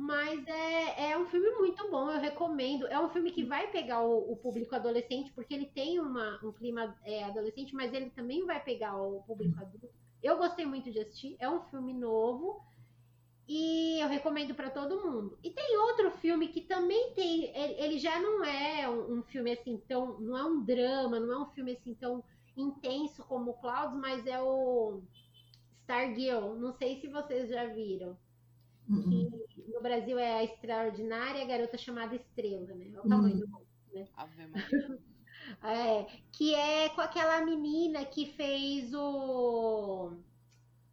Mas é, é um filme muito bom, eu recomendo. É um filme que vai pegar o, o público adolescente, porque ele tem uma, um clima é, adolescente, mas ele também vai pegar o público adulto. Eu gostei muito de assistir, é um filme novo e eu recomendo para todo mundo. E tem outro filme que também tem, ele já não é um, um, filme assim tão, não é um drama, não é um filme assim tão intenso como o Clouds, mas é o Stargirl. Não sei se vocês já viram. Uhum. Que no Brasil é a extraordinária garota chamada Estrela, né? É o tamanho uhum. do mundo, né? (laughs) é, que é com aquela menina que fez o,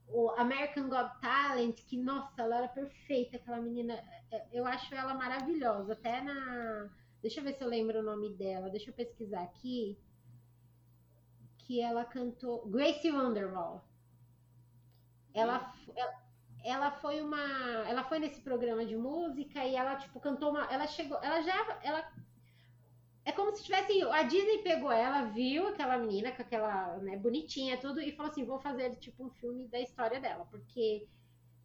o American Got Talent, que, nossa, ela era perfeita, aquela menina. É, eu acho ela maravilhosa. Até na. Deixa eu ver se eu lembro o nome dela. Deixa eu pesquisar aqui. Que ela cantou. Gracie Wonderwall. Ela, ela, ela foi uma, ela foi nesse programa de música e ela tipo cantou uma, ela chegou, ela já, ela é como se tivesse a Disney pegou ela, viu aquela menina com aquela, né, bonitinha tudo e falou assim, vou fazer tipo um filme da história dela, porque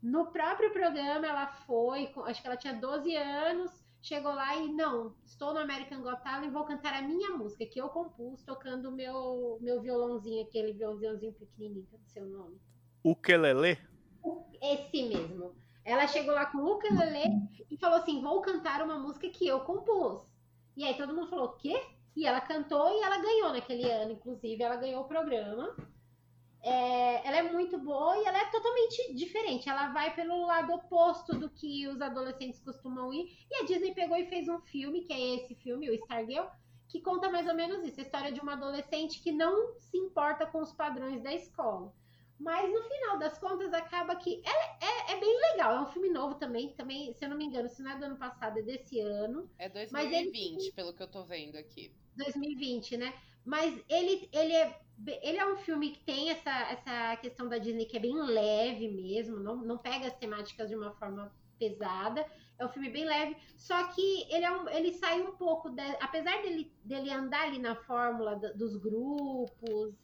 no próprio programa ela foi, acho que ela tinha 12 anos, chegou lá e não, estou no American Got Talent, vou cantar a minha música que eu compus tocando meu meu violãozinho, aquele violãozinho pequenininho, que é o seu nome. O Kelele? Esse mesmo. Ela chegou lá com o ukulele e falou assim: vou cantar uma música que eu compus. E aí todo mundo falou: o quê? E ela cantou e ela ganhou naquele ano, inclusive, ela ganhou o programa. É, ela é muito boa e ela é totalmente diferente. Ela vai pelo lado oposto do que os adolescentes costumam ir. E a Disney pegou e fez um filme, que é esse filme, o Stargirl, que conta mais ou menos isso: a história de uma adolescente que não se importa com os padrões da escola. Mas no final das contas acaba que é, é, é, bem legal. É um filme novo também, também, se eu não me engano, se não é do ano passado, é desse ano. É 2020, ele, pelo que eu tô vendo aqui. 2020, né? Mas ele, ele, é, ele é um filme que tem essa, essa questão da Disney que é bem leve mesmo, não, não pega as temáticas de uma forma pesada. É um filme bem leve, só que ele, é um, ele sai um pouco, de, apesar dele, dele andar ali na fórmula dos grupos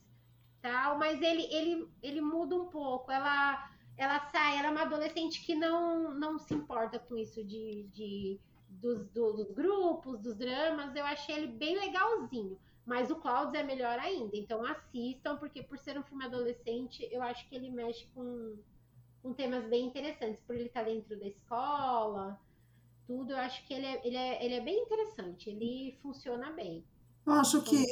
tal, mas ele, ele, ele muda um pouco. Ela, ela sai, ela é uma adolescente que não, não se importa com isso de, de dos, dos grupos, dos dramas. Eu achei ele bem legalzinho. Mas o Clouds é melhor ainda. Então assistam, porque por ser um filme adolescente, eu acho que ele mexe com, com temas bem interessantes. Por ele estar dentro da escola, tudo, eu acho que ele é, ele é, ele é bem interessante. Ele funciona bem. Eu acho que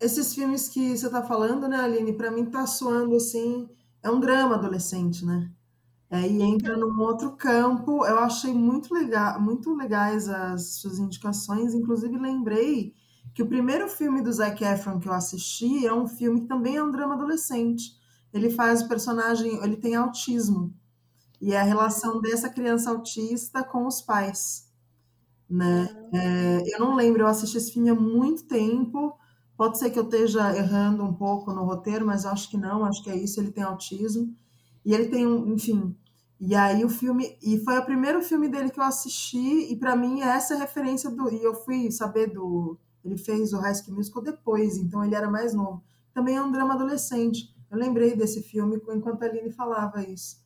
esses filmes que você está falando, né, Aline, para mim tá soando assim, é um drama adolescente, né? É, e entra num outro campo. Eu achei muito legal, muito legais as suas indicações. Inclusive lembrei que o primeiro filme do Zac Efron que eu assisti é um filme que também é um drama adolescente. Ele faz o personagem, ele tem autismo e é a relação dessa criança autista com os pais, né? É, eu não lembro, eu assisti esse filme há muito tempo. Pode ser que eu esteja errando um pouco no roteiro, mas acho que não, acho que é isso. Ele tem autismo e ele tem um, enfim. E aí o filme, e foi o primeiro filme dele que eu assisti, e para mim essa é referência do. E eu fui saber do. Ele fez o High School Musical depois, então ele era mais novo. Também é um drama adolescente. Eu lembrei desse filme enquanto a Aline falava isso.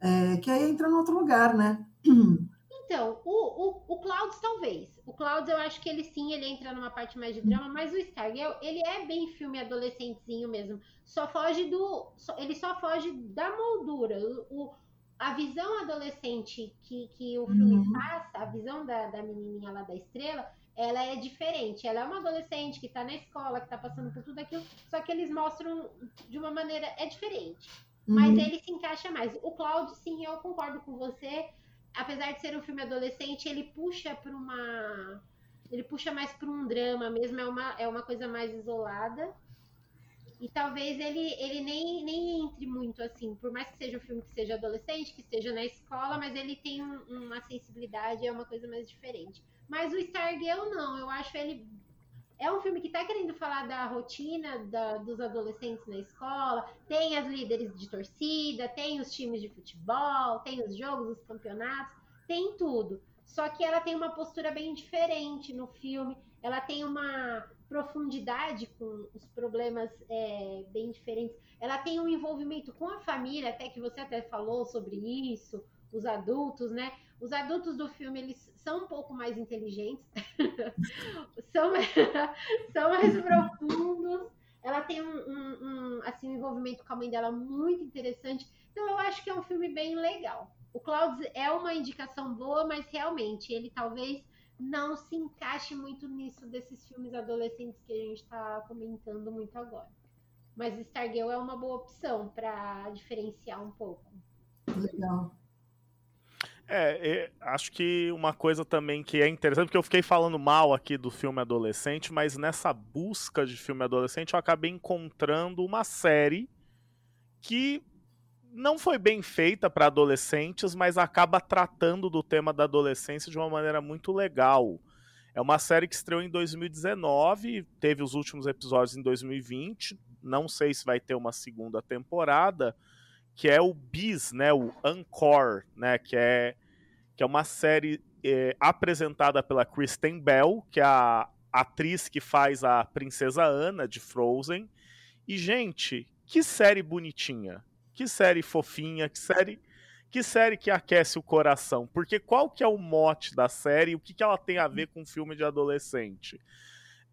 É, que aí entra em outro lugar, né? (clears throat) Então, o, o, o Clouds talvez. O Clouds eu acho que ele sim, ele entra numa parte mais de drama, mas o Stargirl, ele é bem filme adolescentezinho mesmo. Só foge do. Só, ele só foge da moldura. O, a visão adolescente que, que o filme uhum. passa, a visão da, da menininha lá da estrela, ela é diferente. Ela é uma adolescente que tá na escola, que tá passando por tudo aquilo, só que eles mostram de uma maneira. É diferente. Uhum. Mas ele se encaixa mais. O Cloud, sim, eu concordo com você apesar de ser um filme adolescente, ele puxa para uma. Ele puxa mais para um drama mesmo, é uma, é uma coisa mais isolada. E talvez ele, ele nem, nem entre muito assim, por mais que seja um filme que seja adolescente, que esteja na escola, mas ele tem um, uma sensibilidade, é uma coisa mais diferente. Mas o Stargirl não, eu acho ele é um filme que está querendo falar da rotina da, dos adolescentes na escola, tem as líderes de torcida, tem os times de futebol, tem os jogos, os campeonatos, tem tudo. Só que ela tem uma postura bem diferente no filme, ela tem uma profundidade com os problemas é, bem diferentes. Ela tem um envolvimento com a família, até que você até falou sobre isso, os adultos, né? Os adultos do filme, eles são um pouco mais inteligentes, (laughs) são, (laughs) são mais profundos. Ela tem um, um, um, assim, um envolvimento com a mãe dela muito interessante. Então, eu acho que é um filme bem legal. O Clouds é uma indicação boa, mas realmente ele talvez não se encaixe muito nisso desses filmes adolescentes que a gente está comentando muito agora. Mas Stargirl é uma boa opção para diferenciar um pouco. Legal. É, acho que uma coisa também que é interessante, porque eu fiquei falando mal aqui do filme adolescente, mas nessa busca de filme adolescente eu acabei encontrando uma série que não foi bem feita para adolescentes, mas acaba tratando do tema da adolescência de uma maneira muito legal. É uma série que estreou em 2019, teve os últimos episódios em 2020, não sei se vai ter uma segunda temporada, que é o Bis, né, o Encore, né, que é, que é uma série é, apresentada pela Kristen Bell, que é a atriz que faz a Princesa Ana de Frozen. E, gente, que série bonitinha, que série fofinha, que série que série que aquece o coração. Porque qual que é o mote da série? O que, que ela tem a ver com um filme de adolescente?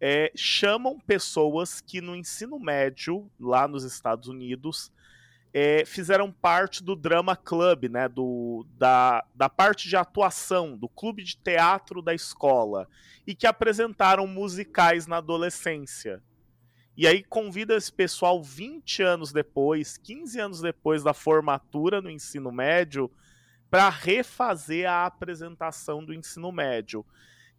É, chamam pessoas que no ensino médio, lá nos Estados Unidos, é, fizeram parte do Drama Club, né, do, da, da parte de atuação, do clube de teatro da escola, e que apresentaram musicais na adolescência. E aí convida esse pessoal 20 anos depois, 15 anos depois da formatura no ensino médio, para refazer a apresentação do ensino médio.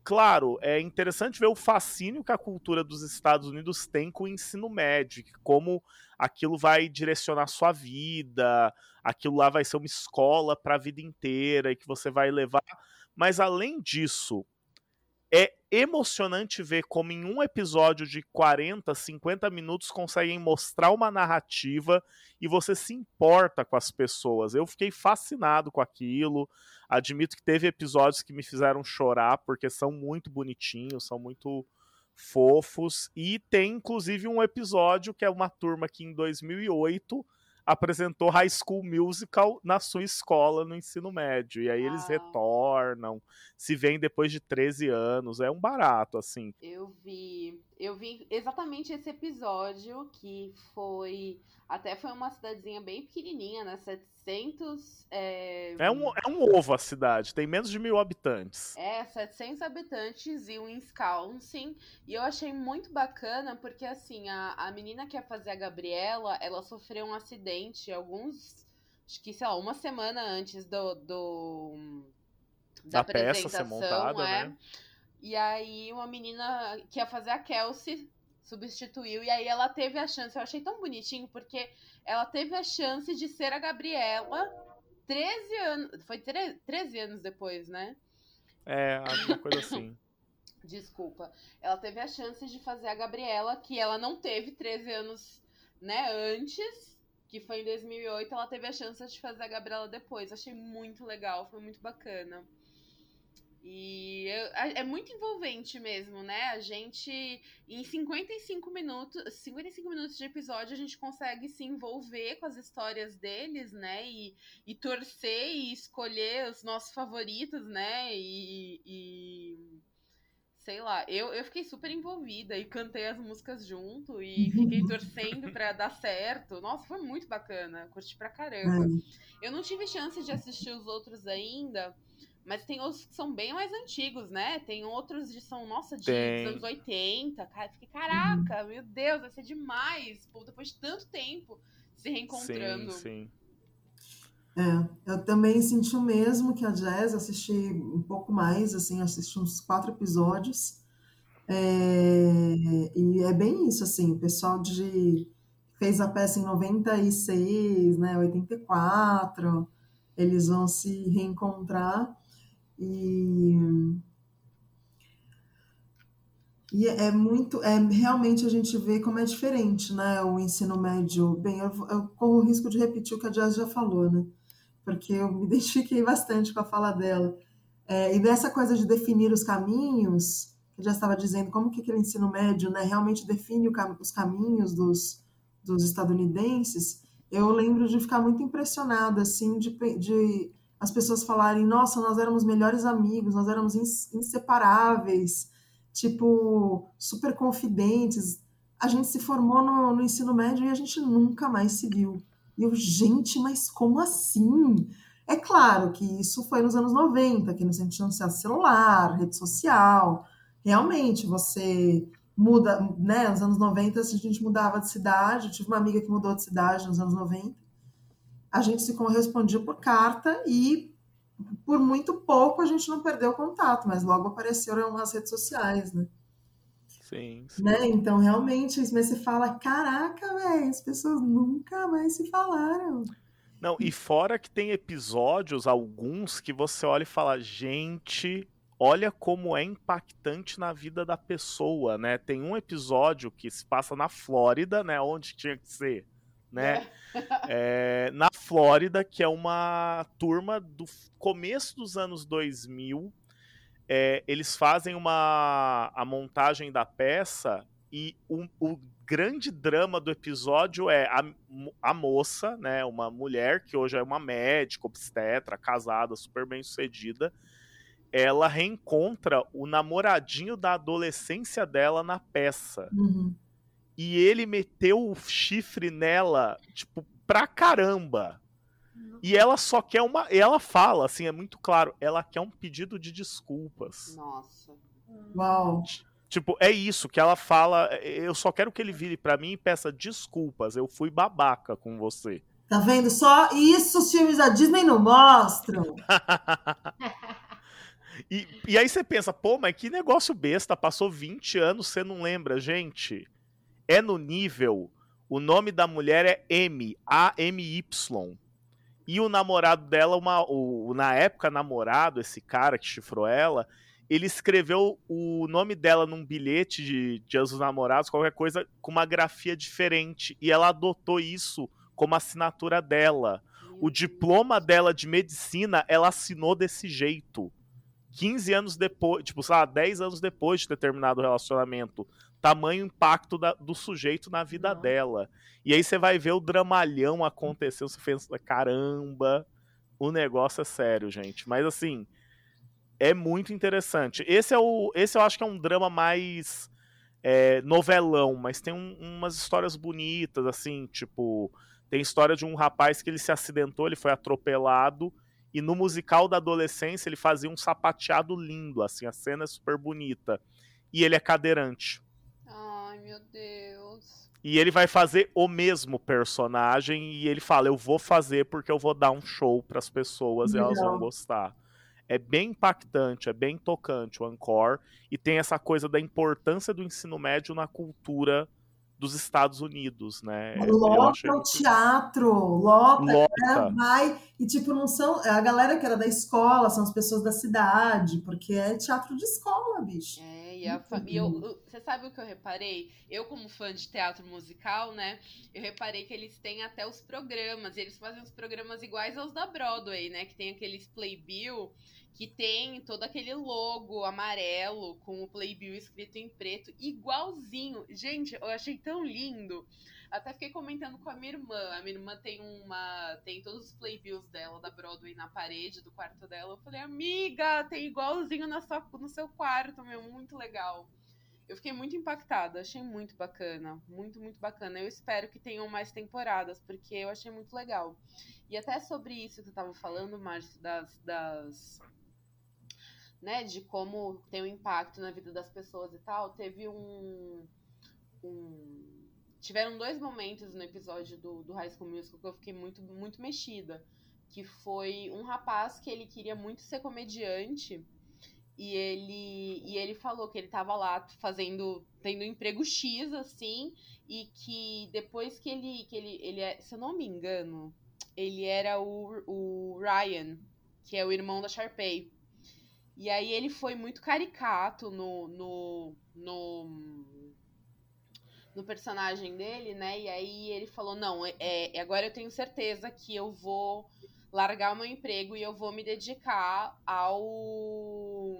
Claro, é interessante ver o fascínio que a cultura dos Estados Unidos tem com o ensino médio, como aquilo vai direcionar sua vida, aquilo lá vai ser uma escola para a vida inteira e que você vai levar. Mas além disso, é emocionante ver como em um episódio de 40, 50 minutos conseguem mostrar uma narrativa e você se importa com as pessoas. Eu fiquei fascinado com aquilo. Admito que teve episódios que me fizeram chorar porque são muito bonitinhos, são muito fofos e tem inclusive um episódio que é uma turma que em 2008 apresentou High School Musical na sua escola no ensino médio. E aí eles retornam, se veem depois de 13 anos. É um barato, assim. Eu vi. Eu vi exatamente esse episódio que foi. Até foi uma cidadezinha bem pequenininha, né? 700. É... É, um, é um ovo a cidade, tem menos de mil habitantes. É, 700 habitantes e um Wisconsin. E eu achei muito bacana porque, assim, a, a menina que ia fazer a Gabriela, ela sofreu um acidente alguns. Acho que, sei lá, uma semana antes do. do da, da peça ser montada, é. né? E aí, uma menina que ia fazer a Kelsey substituiu. E aí ela teve a chance. Eu achei tão bonitinho, porque ela teve a chance de ser a Gabriela 13 anos. Foi 13, 13 anos depois, né? É, alguma coisa assim. (coughs) Desculpa. Ela teve a chance de fazer a Gabriela, que ela não teve 13 anos, né, antes, que foi em 2008, ela teve a chance de fazer a Gabriela depois. Achei muito legal, foi muito bacana. E é, é muito envolvente mesmo, né? A gente, em 55 minutos, 55 minutos de episódio, a gente consegue se envolver com as histórias deles, né? E, e torcer e escolher os nossos favoritos, né? E, e sei lá, eu, eu fiquei super envolvida e cantei as músicas junto e (laughs) fiquei torcendo pra dar certo. Nossa, foi muito bacana, curti pra caramba. Eu não tive chance de assistir os outros ainda. Mas tem outros que são bem mais antigos, né? Tem outros de são, nossa, de tem. anos 80. Cara, fiquei, caraca, uhum. meu Deus, vai ser demais. Pô, depois de tanto tempo se reencontrando. Sim, sim. É, eu também senti o mesmo que a Jazz, assisti um pouco mais, assim, assisti uns quatro episódios. É, e é bem isso, assim, o pessoal de fez a peça em 96, né, 84, eles vão se reencontrar e, e é muito, é realmente a gente vê como é diferente, né? O ensino médio. Bem, eu, eu corro o risco de repetir o que a Jazz já falou, né? Porque eu me (laughs) identifiquei bastante com a fala dela. É, e dessa coisa de definir os caminhos, que já estava dizendo, como que aquele ensino médio né, realmente define os caminhos dos, dos estadunidenses, eu lembro de ficar muito impressionada, assim, de, de as pessoas falarem, nossa, nós éramos melhores amigos, nós éramos inseparáveis, tipo, super confidentes. A gente se formou no, no ensino médio e a gente nunca mais se viu. E eu, gente, mas como assim? É claro que isso foi nos anos 90, que não tinha celular, rede social. Realmente, você muda, né? Nos anos 90, a gente mudava de cidade. Eu tive uma amiga que mudou de cidade nos anos 90. A gente se correspondia por carta e por muito pouco a gente não perdeu o contato, mas logo apareceram as redes sociais, né? Sim, sim. Né? Então, realmente, mas você fala, caraca, velho, as pessoas nunca mais se falaram. Não, e fora que tem episódios, alguns, que você olha e fala, gente, olha como é impactante na vida da pessoa, né? Tem um episódio que se passa na Flórida, né? Onde tinha que ser, né? É. (laughs) É, na Flórida, que é uma turma do começo dos anos 2000. É, eles fazem uma a montagem da peça e o, o grande drama do episódio é a, a moça, né, uma mulher que hoje é uma médica, obstetra, casada, super bem sucedida, ela reencontra o namoradinho da adolescência dela na peça. Uhum. E ele meteu o chifre nela, tipo, pra caramba. E ela só quer uma. Ela fala, assim, é muito claro, ela quer um pedido de desculpas. Nossa. Uau. Tipo, é isso que ela fala. Eu só quero que ele vire para mim e peça desculpas. Eu fui babaca com você. Tá vendo? Só isso os filmes da Disney não mostram. (laughs) e, e aí você pensa, pô, mas que negócio besta. Passou 20 anos, você não lembra, gente? É no nível. O nome da mulher é M, A-M-Y. E o namorado dela, uma, o, na época, namorado, esse cara que chifrou ela, ele escreveu o nome dela num bilhete de Dia dos Namorados, qualquer coisa, com uma grafia diferente. E ela adotou isso como assinatura dela. O diploma dela de medicina, ela assinou desse jeito. 15 anos depois, tipo, sei lá, 10 anos depois de ter terminado o relacionamento. Tamanho impacto da, do sujeito na vida dela. E aí você vai ver o dramalhão acontecer, você pensa, caramba, o negócio é sério, gente. Mas assim, é muito interessante. Esse é o, esse eu acho que é um drama mais é, novelão, mas tem um, umas histórias bonitas, assim, tipo, tem história de um rapaz que ele se acidentou, ele foi atropelado e no musical da adolescência ele fazia um sapateado lindo, assim, a cena é super bonita. E ele é cadeirante. Ai, meu Deus. E ele vai fazer o mesmo personagem e ele fala: "Eu vou fazer porque eu vou dar um show para as pessoas e elas vão gostar" é bem impactante, é bem tocante o Ancor e tem essa coisa da importância do ensino médio na cultura dos Estados Unidos, né? Lota o teatro, lota, lota. Vai e tipo não são a galera que era da escola, são as pessoas da cidade, porque é teatro de escola, bicho. É, e a família, você sabe o que eu reparei? Eu como fã de teatro musical, né? Eu reparei que eles têm até os programas, eles fazem os programas iguais aos da Broadway, né? Que tem aqueles playbill que tem todo aquele logo amarelo com o Playbill escrito em preto, igualzinho. Gente, eu achei tão lindo. Até fiquei comentando com a minha irmã. A minha irmã tem uma. tem todos os playbills dela da Broadway na parede do quarto dela. Eu falei, amiga, tem igualzinho na sua, no seu quarto, meu, muito legal. Eu fiquei muito impactada, achei muito bacana, muito, muito bacana. Eu espero que tenham mais temporadas, porque eu achei muito legal. E até sobre isso que você estava falando, Márcio, das, das né, de como tem um impacto na vida das pessoas e tal, teve um, um tiveram dois momentos no episódio do, do High School Musical que eu fiquei muito, muito mexida. Que foi um rapaz que ele queria muito ser comediante. E ele, e ele falou que ele tava lá fazendo, tendo um emprego X, assim, e que depois que ele, que ele, ele é, se eu não me engano, ele era o, o Ryan, que é o irmão da Sharpay. E aí ele foi muito caricato no, no, no, no personagem dele, né? E aí ele falou: não, é, é, agora eu tenho certeza que eu vou largar o meu emprego e eu vou me dedicar ao.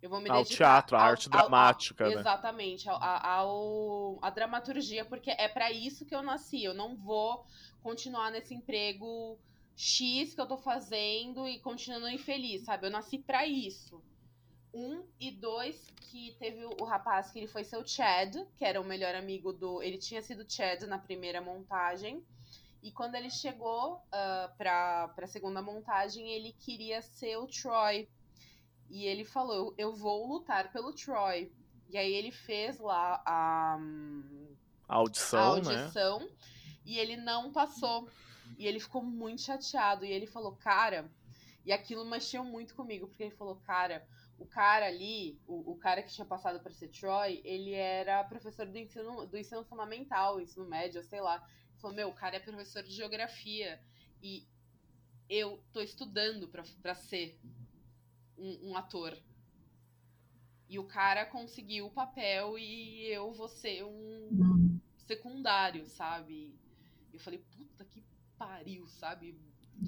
Eu vou me ao dedicar teatro, à arte dramática, ao, né? Exatamente, ao, ao, à dramaturgia, porque é para isso que eu nasci. Eu não vou continuar nesse emprego X que eu tô fazendo e continuando infeliz, sabe? Eu nasci para isso. Um e dois, que teve o rapaz que ele foi seu Chad, que era o melhor amigo do. Ele tinha sido Chad na primeira montagem. E quando ele chegou uh, pra, pra segunda montagem, ele queria ser o Troy. E ele falou: Eu vou lutar pelo Troy. E aí ele fez lá a, a audição, a audição né? e ele não passou. E ele ficou muito chateado. E ele falou, cara. E aquilo mexeu muito comigo, porque ele falou, cara, o cara ali, o, o cara que tinha passado para ser Troy, ele era professor do ensino, do ensino fundamental, ensino médio, sei lá. Ele falou, meu, o cara é professor de geografia. E eu tô estudando para ser um, um ator. E o cara conseguiu o papel e eu vou ser um uhum. secundário, sabe? Eu falei, puta que pariu, sabe?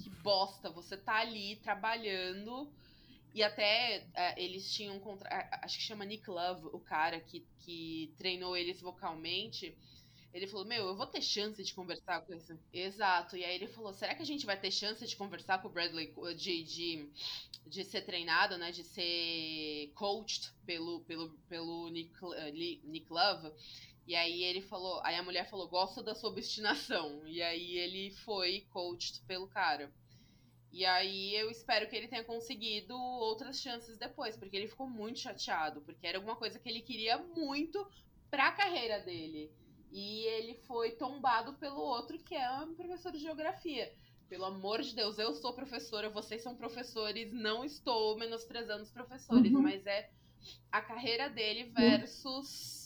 Que bosta, você tá ali trabalhando. E até é, eles tinham contra. Acho que chama Nick Love, o cara que, que treinou eles vocalmente. Ele falou: Meu, eu vou ter chance de conversar com esse. Exato. E aí ele falou: Será que a gente vai ter chance de conversar com o Bradley? De, de, de ser treinado, né? De ser coached pelo, pelo, pelo Nick, uh, Nick Love? E aí ele falou, aí a mulher falou, gosto da sua obstinação. E aí ele foi coached pelo cara. E aí eu espero que ele tenha conseguido outras chances depois, porque ele ficou muito chateado, porque era alguma coisa que ele queria muito pra carreira dele. E ele foi tombado pelo outro que é um professor de geografia. Pelo amor de Deus, eu sou professora, vocês são professores, não estou menosprezando os professores, uhum. mas é a carreira dele versus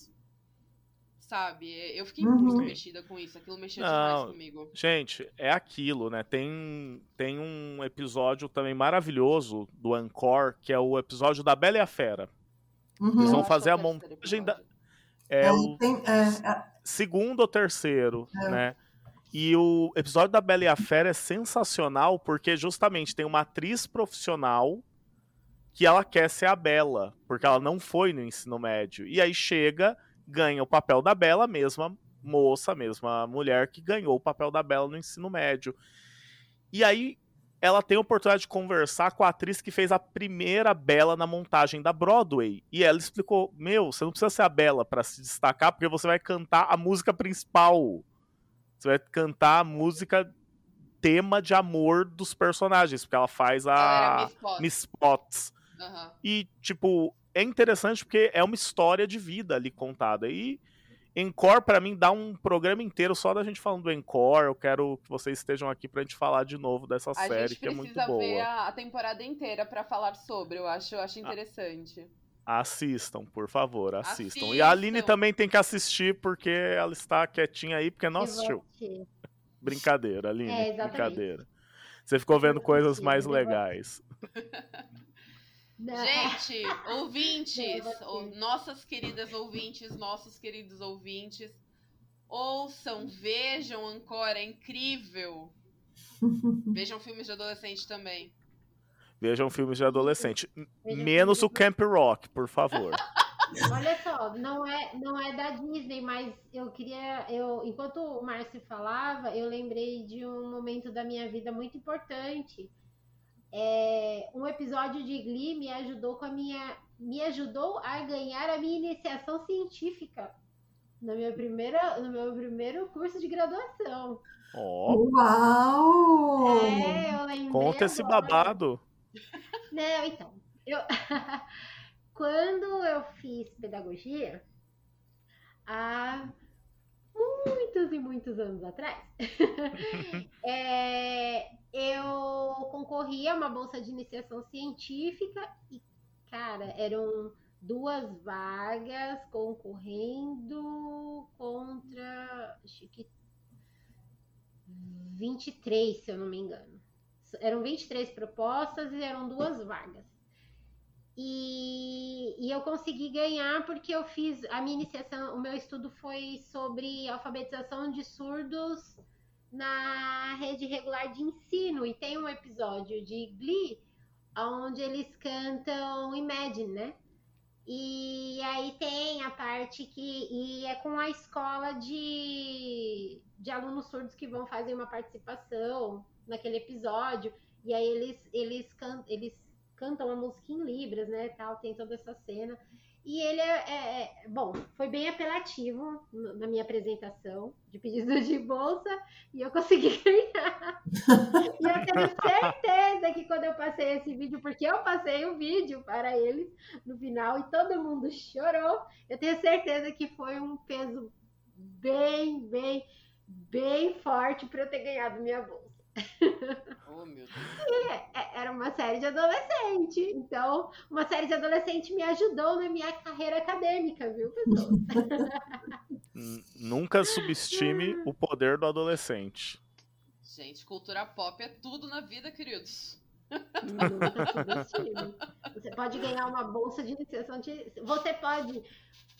sabe? Eu fiquei uhum. muito mexida com isso, aquilo mexeu Não, demais comigo. Gente, é aquilo, né? Tem, tem um episódio também maravilhoso do Encore, que é o episódio da Bela e a Fera. Uhum. Eles vão fazer a montagem da. É, é o tem, é, é... segundo ou terceiro, é. né? E o episódio da Bela e a Fera é sensacional porque justamente tem uma atriz profissional que ela quer ser a Bela, porque ela não foi no ensino médio. E aí chega ganha o papel da Bela, a mesma moça, a mesma mulher que ganhou o papel da Bela no ensino médio. E aí ela tem a oportunidade de conversar com a atriz que fez a primeira Bela na montagem da Broadway. E ela explicou: Meu, você não precisa ser a Bela para se destacar, porque você vai cantar a música principal. Você vai cantar a música tema de amor dos personagens, porque ela faz a Miss Potts. Uhum. E, tipo, é interessante porque é uma história de vida ali contada. E Encore, para mim, dá um programa inteiro só da gente falando do Encore. Eu quero que vocês estejam aqui pra gente falar de novo dessa a série, que é muito boa. A gente precisa ver a, temporada inteira para falar sobre, eu acho, eu acho interessante. Assistam, por favor, assistam. assistam. E a Aline também tem que assistir, porque ela está quietinha aí, porque não assistiu. Brincadeira, Aline, é, brincadeira. Você ficou vendo coisas mais legais. (laughs) (laughs) Gente, (laughs) ouvintes, ou, nossas queridas ouvintes, nossos queridos ouvintes, ouçam, vejam Ancora, é incrível. (laughs) Vejam filmes de adolescente também. Vejam filmes de adolescente. Vejam Menos o Camp Rock, por favor. (laughs) Olha só, não é, não é da Disney, mas eu queria. Eu, enquanto o Márcio falava, eu lembrei de um momento da minha vida muito importante é, um episódio de Glee me ajudou com a minha me ajudou a ganhar a minha iniciação científica na minha primeira no meu primeiro curso de graduação. Oh. Uau! É, eu lembrei Conta esse babado. Não, então, eu (laughs) quando eu fiz pedagogia há muitos e muitos anos atrás, (laughs) é, eu concorri a uma bolsa de iniciação científica e, cara, eram duas vagas concorrendo contra, acho que 23, se eu não me engano. Eram 23 propostas e eram duas vagas. E, e, eu consegui ganhar porque eu fiz a minha iniciação, o meu estudo foi sobre alfabetização de surdos na rede regular de ensino. E tem um episódio de Glee onde eles cantam Imagine, né? E aí tem a parte que e é com a escola de de alunos surdos que vão fazer uma participação naquele episódio. E aí eles, eles, eles cantam a música em Libras, né? Tal, tem toda essa cena. E ele é, é, é, bom, foi bem apelativo na minha apresentação de pedido de bolsa e eu consegui (laughs) ganhar. e eu tenho certeza que quando eu passei esse vídeo, porque eu passei o vídeo para eles no final e todo mundo chorou, eu tenho certeza que foi um peso bem, bem, bem forte para eu ter ganhado minha bolsa. Oh, meu Deus. E (laughs) é, era uma série de adolescente. Então, uma série de adolescente me ajudou na minha carreira acadêmica, viu, pessoal? Nunca subestime o poder do adolescente. Gente, cultura pop é tudo na vida, queridos. Você pode ganhar uma bolsa de iniciação. De... Você pode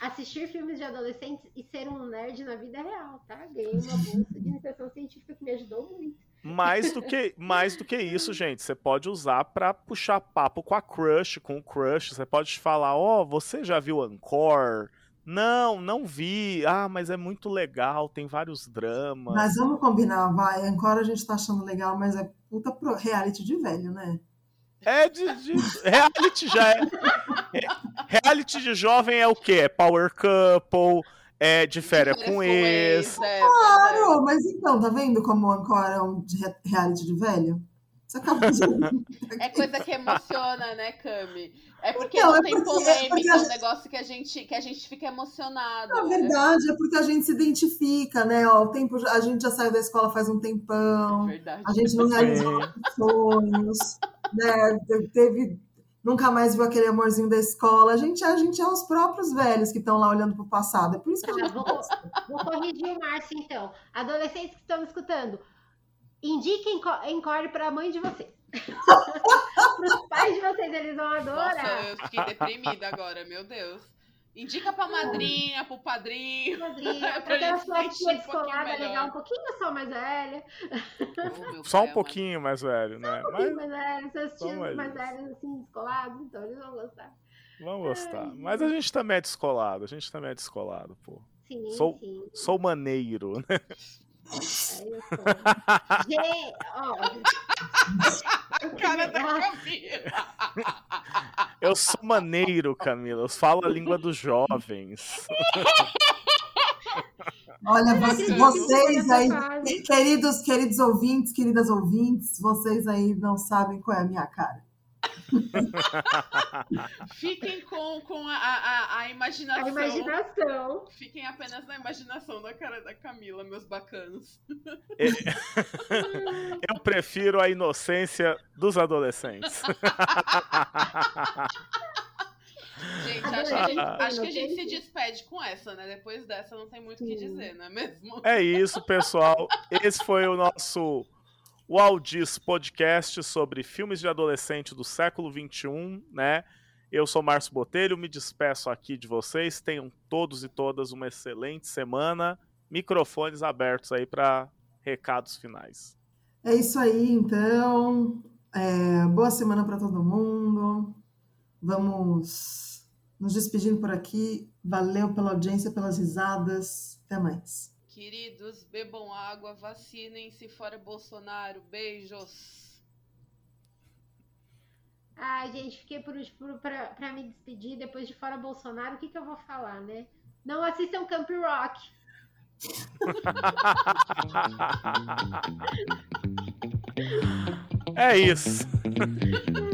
assistir filmes de adolescentes e ser um nerd na vida real, tá? Ganhei uma bolsa de iniciação científica que me ajudou muito. Mais do que, (laughs) mais do que isso, gente, você pode usar para puxar papo com a crush, com o crush. Você pode falar, ó, oh, você já viu Encore? Não, não vi. Ah, mas é muito legal, tem vários dramas. Mas vamos combinar, vai. Encore a gente tá achando legal, mas é puta pro reality de velho, né? É de, de reality já é, é. Reality de jovem é o quê? É Power Couple, é de férias com ex. É, claro, é. mas então, tá vendo como o Encore é um reality de velho? Você acabou de... (laughs) É coisa que emociona, né, Cami? É porque então, não é tem porque, polêmica, é um negócio que a, gente, que a gente fica emocionado. Na né? verdade, é porque a gente se identifica, né? Ó, o tempo, a gente já saiu da escola faz um tempão. Verdade. A gente não realizou sonhos, né? Teve nunca mais viu aquele amorzinho da escola. A gente, a gente é os próprios velhos que estão lá olhando para o passado. É por isso que a gente. vou, vou corrigir o Márcio, então. Adolescentes que estão escutando, indiquem encore para a mãe de vocês. (laughs) para os pais de vocês, eles vão adorar. Nossa, eu fiquei deprimida agora, meu Deus. Indica pra madrinha, pro padrinho. Madrinha, (laughs) pra aquela sua tia descolada um legal, um pouquinho só mais velha. Oh, (laughs) só um pouquinho mais velho, né? Só um pouquinho Mas... mais velho, seus tios mais velhos, assim, descolados, então eles vão gostar. Vão gostar. Ai, Mas a gente também é descolado, a gente também é descolado, pô. Sim, sou, sim. sou maneiro, (laughs) né? Gente, ó. Cara da Camila. Eu sou maneiro, Camila. Eu falo a língua dos jovens. Olha, vocês aí, queridos, queridos ouvintes, queridas ouvintes, vocês aí não sabem qual é a minha cara. Fiquem com, com a, a, a, imaginação. A imaginação. Fiquem apenas na imaginação da cara da Camila, meus bacanos. É. (laughs) Eu prefiro a inocência dos adolescentes. Gente, acho que, a gente, acho que a gente se despede com essa, né? Depois dessa não tem muito o que dizer, não é mesmo? É isso, pessoal. Esse foi o nosso o Aldis Podcast sobre filmes de adolescente do século XXI, né? Eu sou Márcio Botelho, me despeço aqui de vocês. Tenham todos e todas uma excelente semana. Microfones abertos aí para recados finais. É isso aí, então. É, boa semana para todo mundo. Vamos nos despedindo por aqui. Valeu pela audiência, pelas risadas. Até mais. Queridos, bebam água, vacinem-se fora Bolsonaro. Beijos. Ai, gente, fiquei para me despedir. Depois de fora Bolsonaro, o que, que eu vou falar, né? Não assistam Camp Rock. (laughs) é isso. (laughs)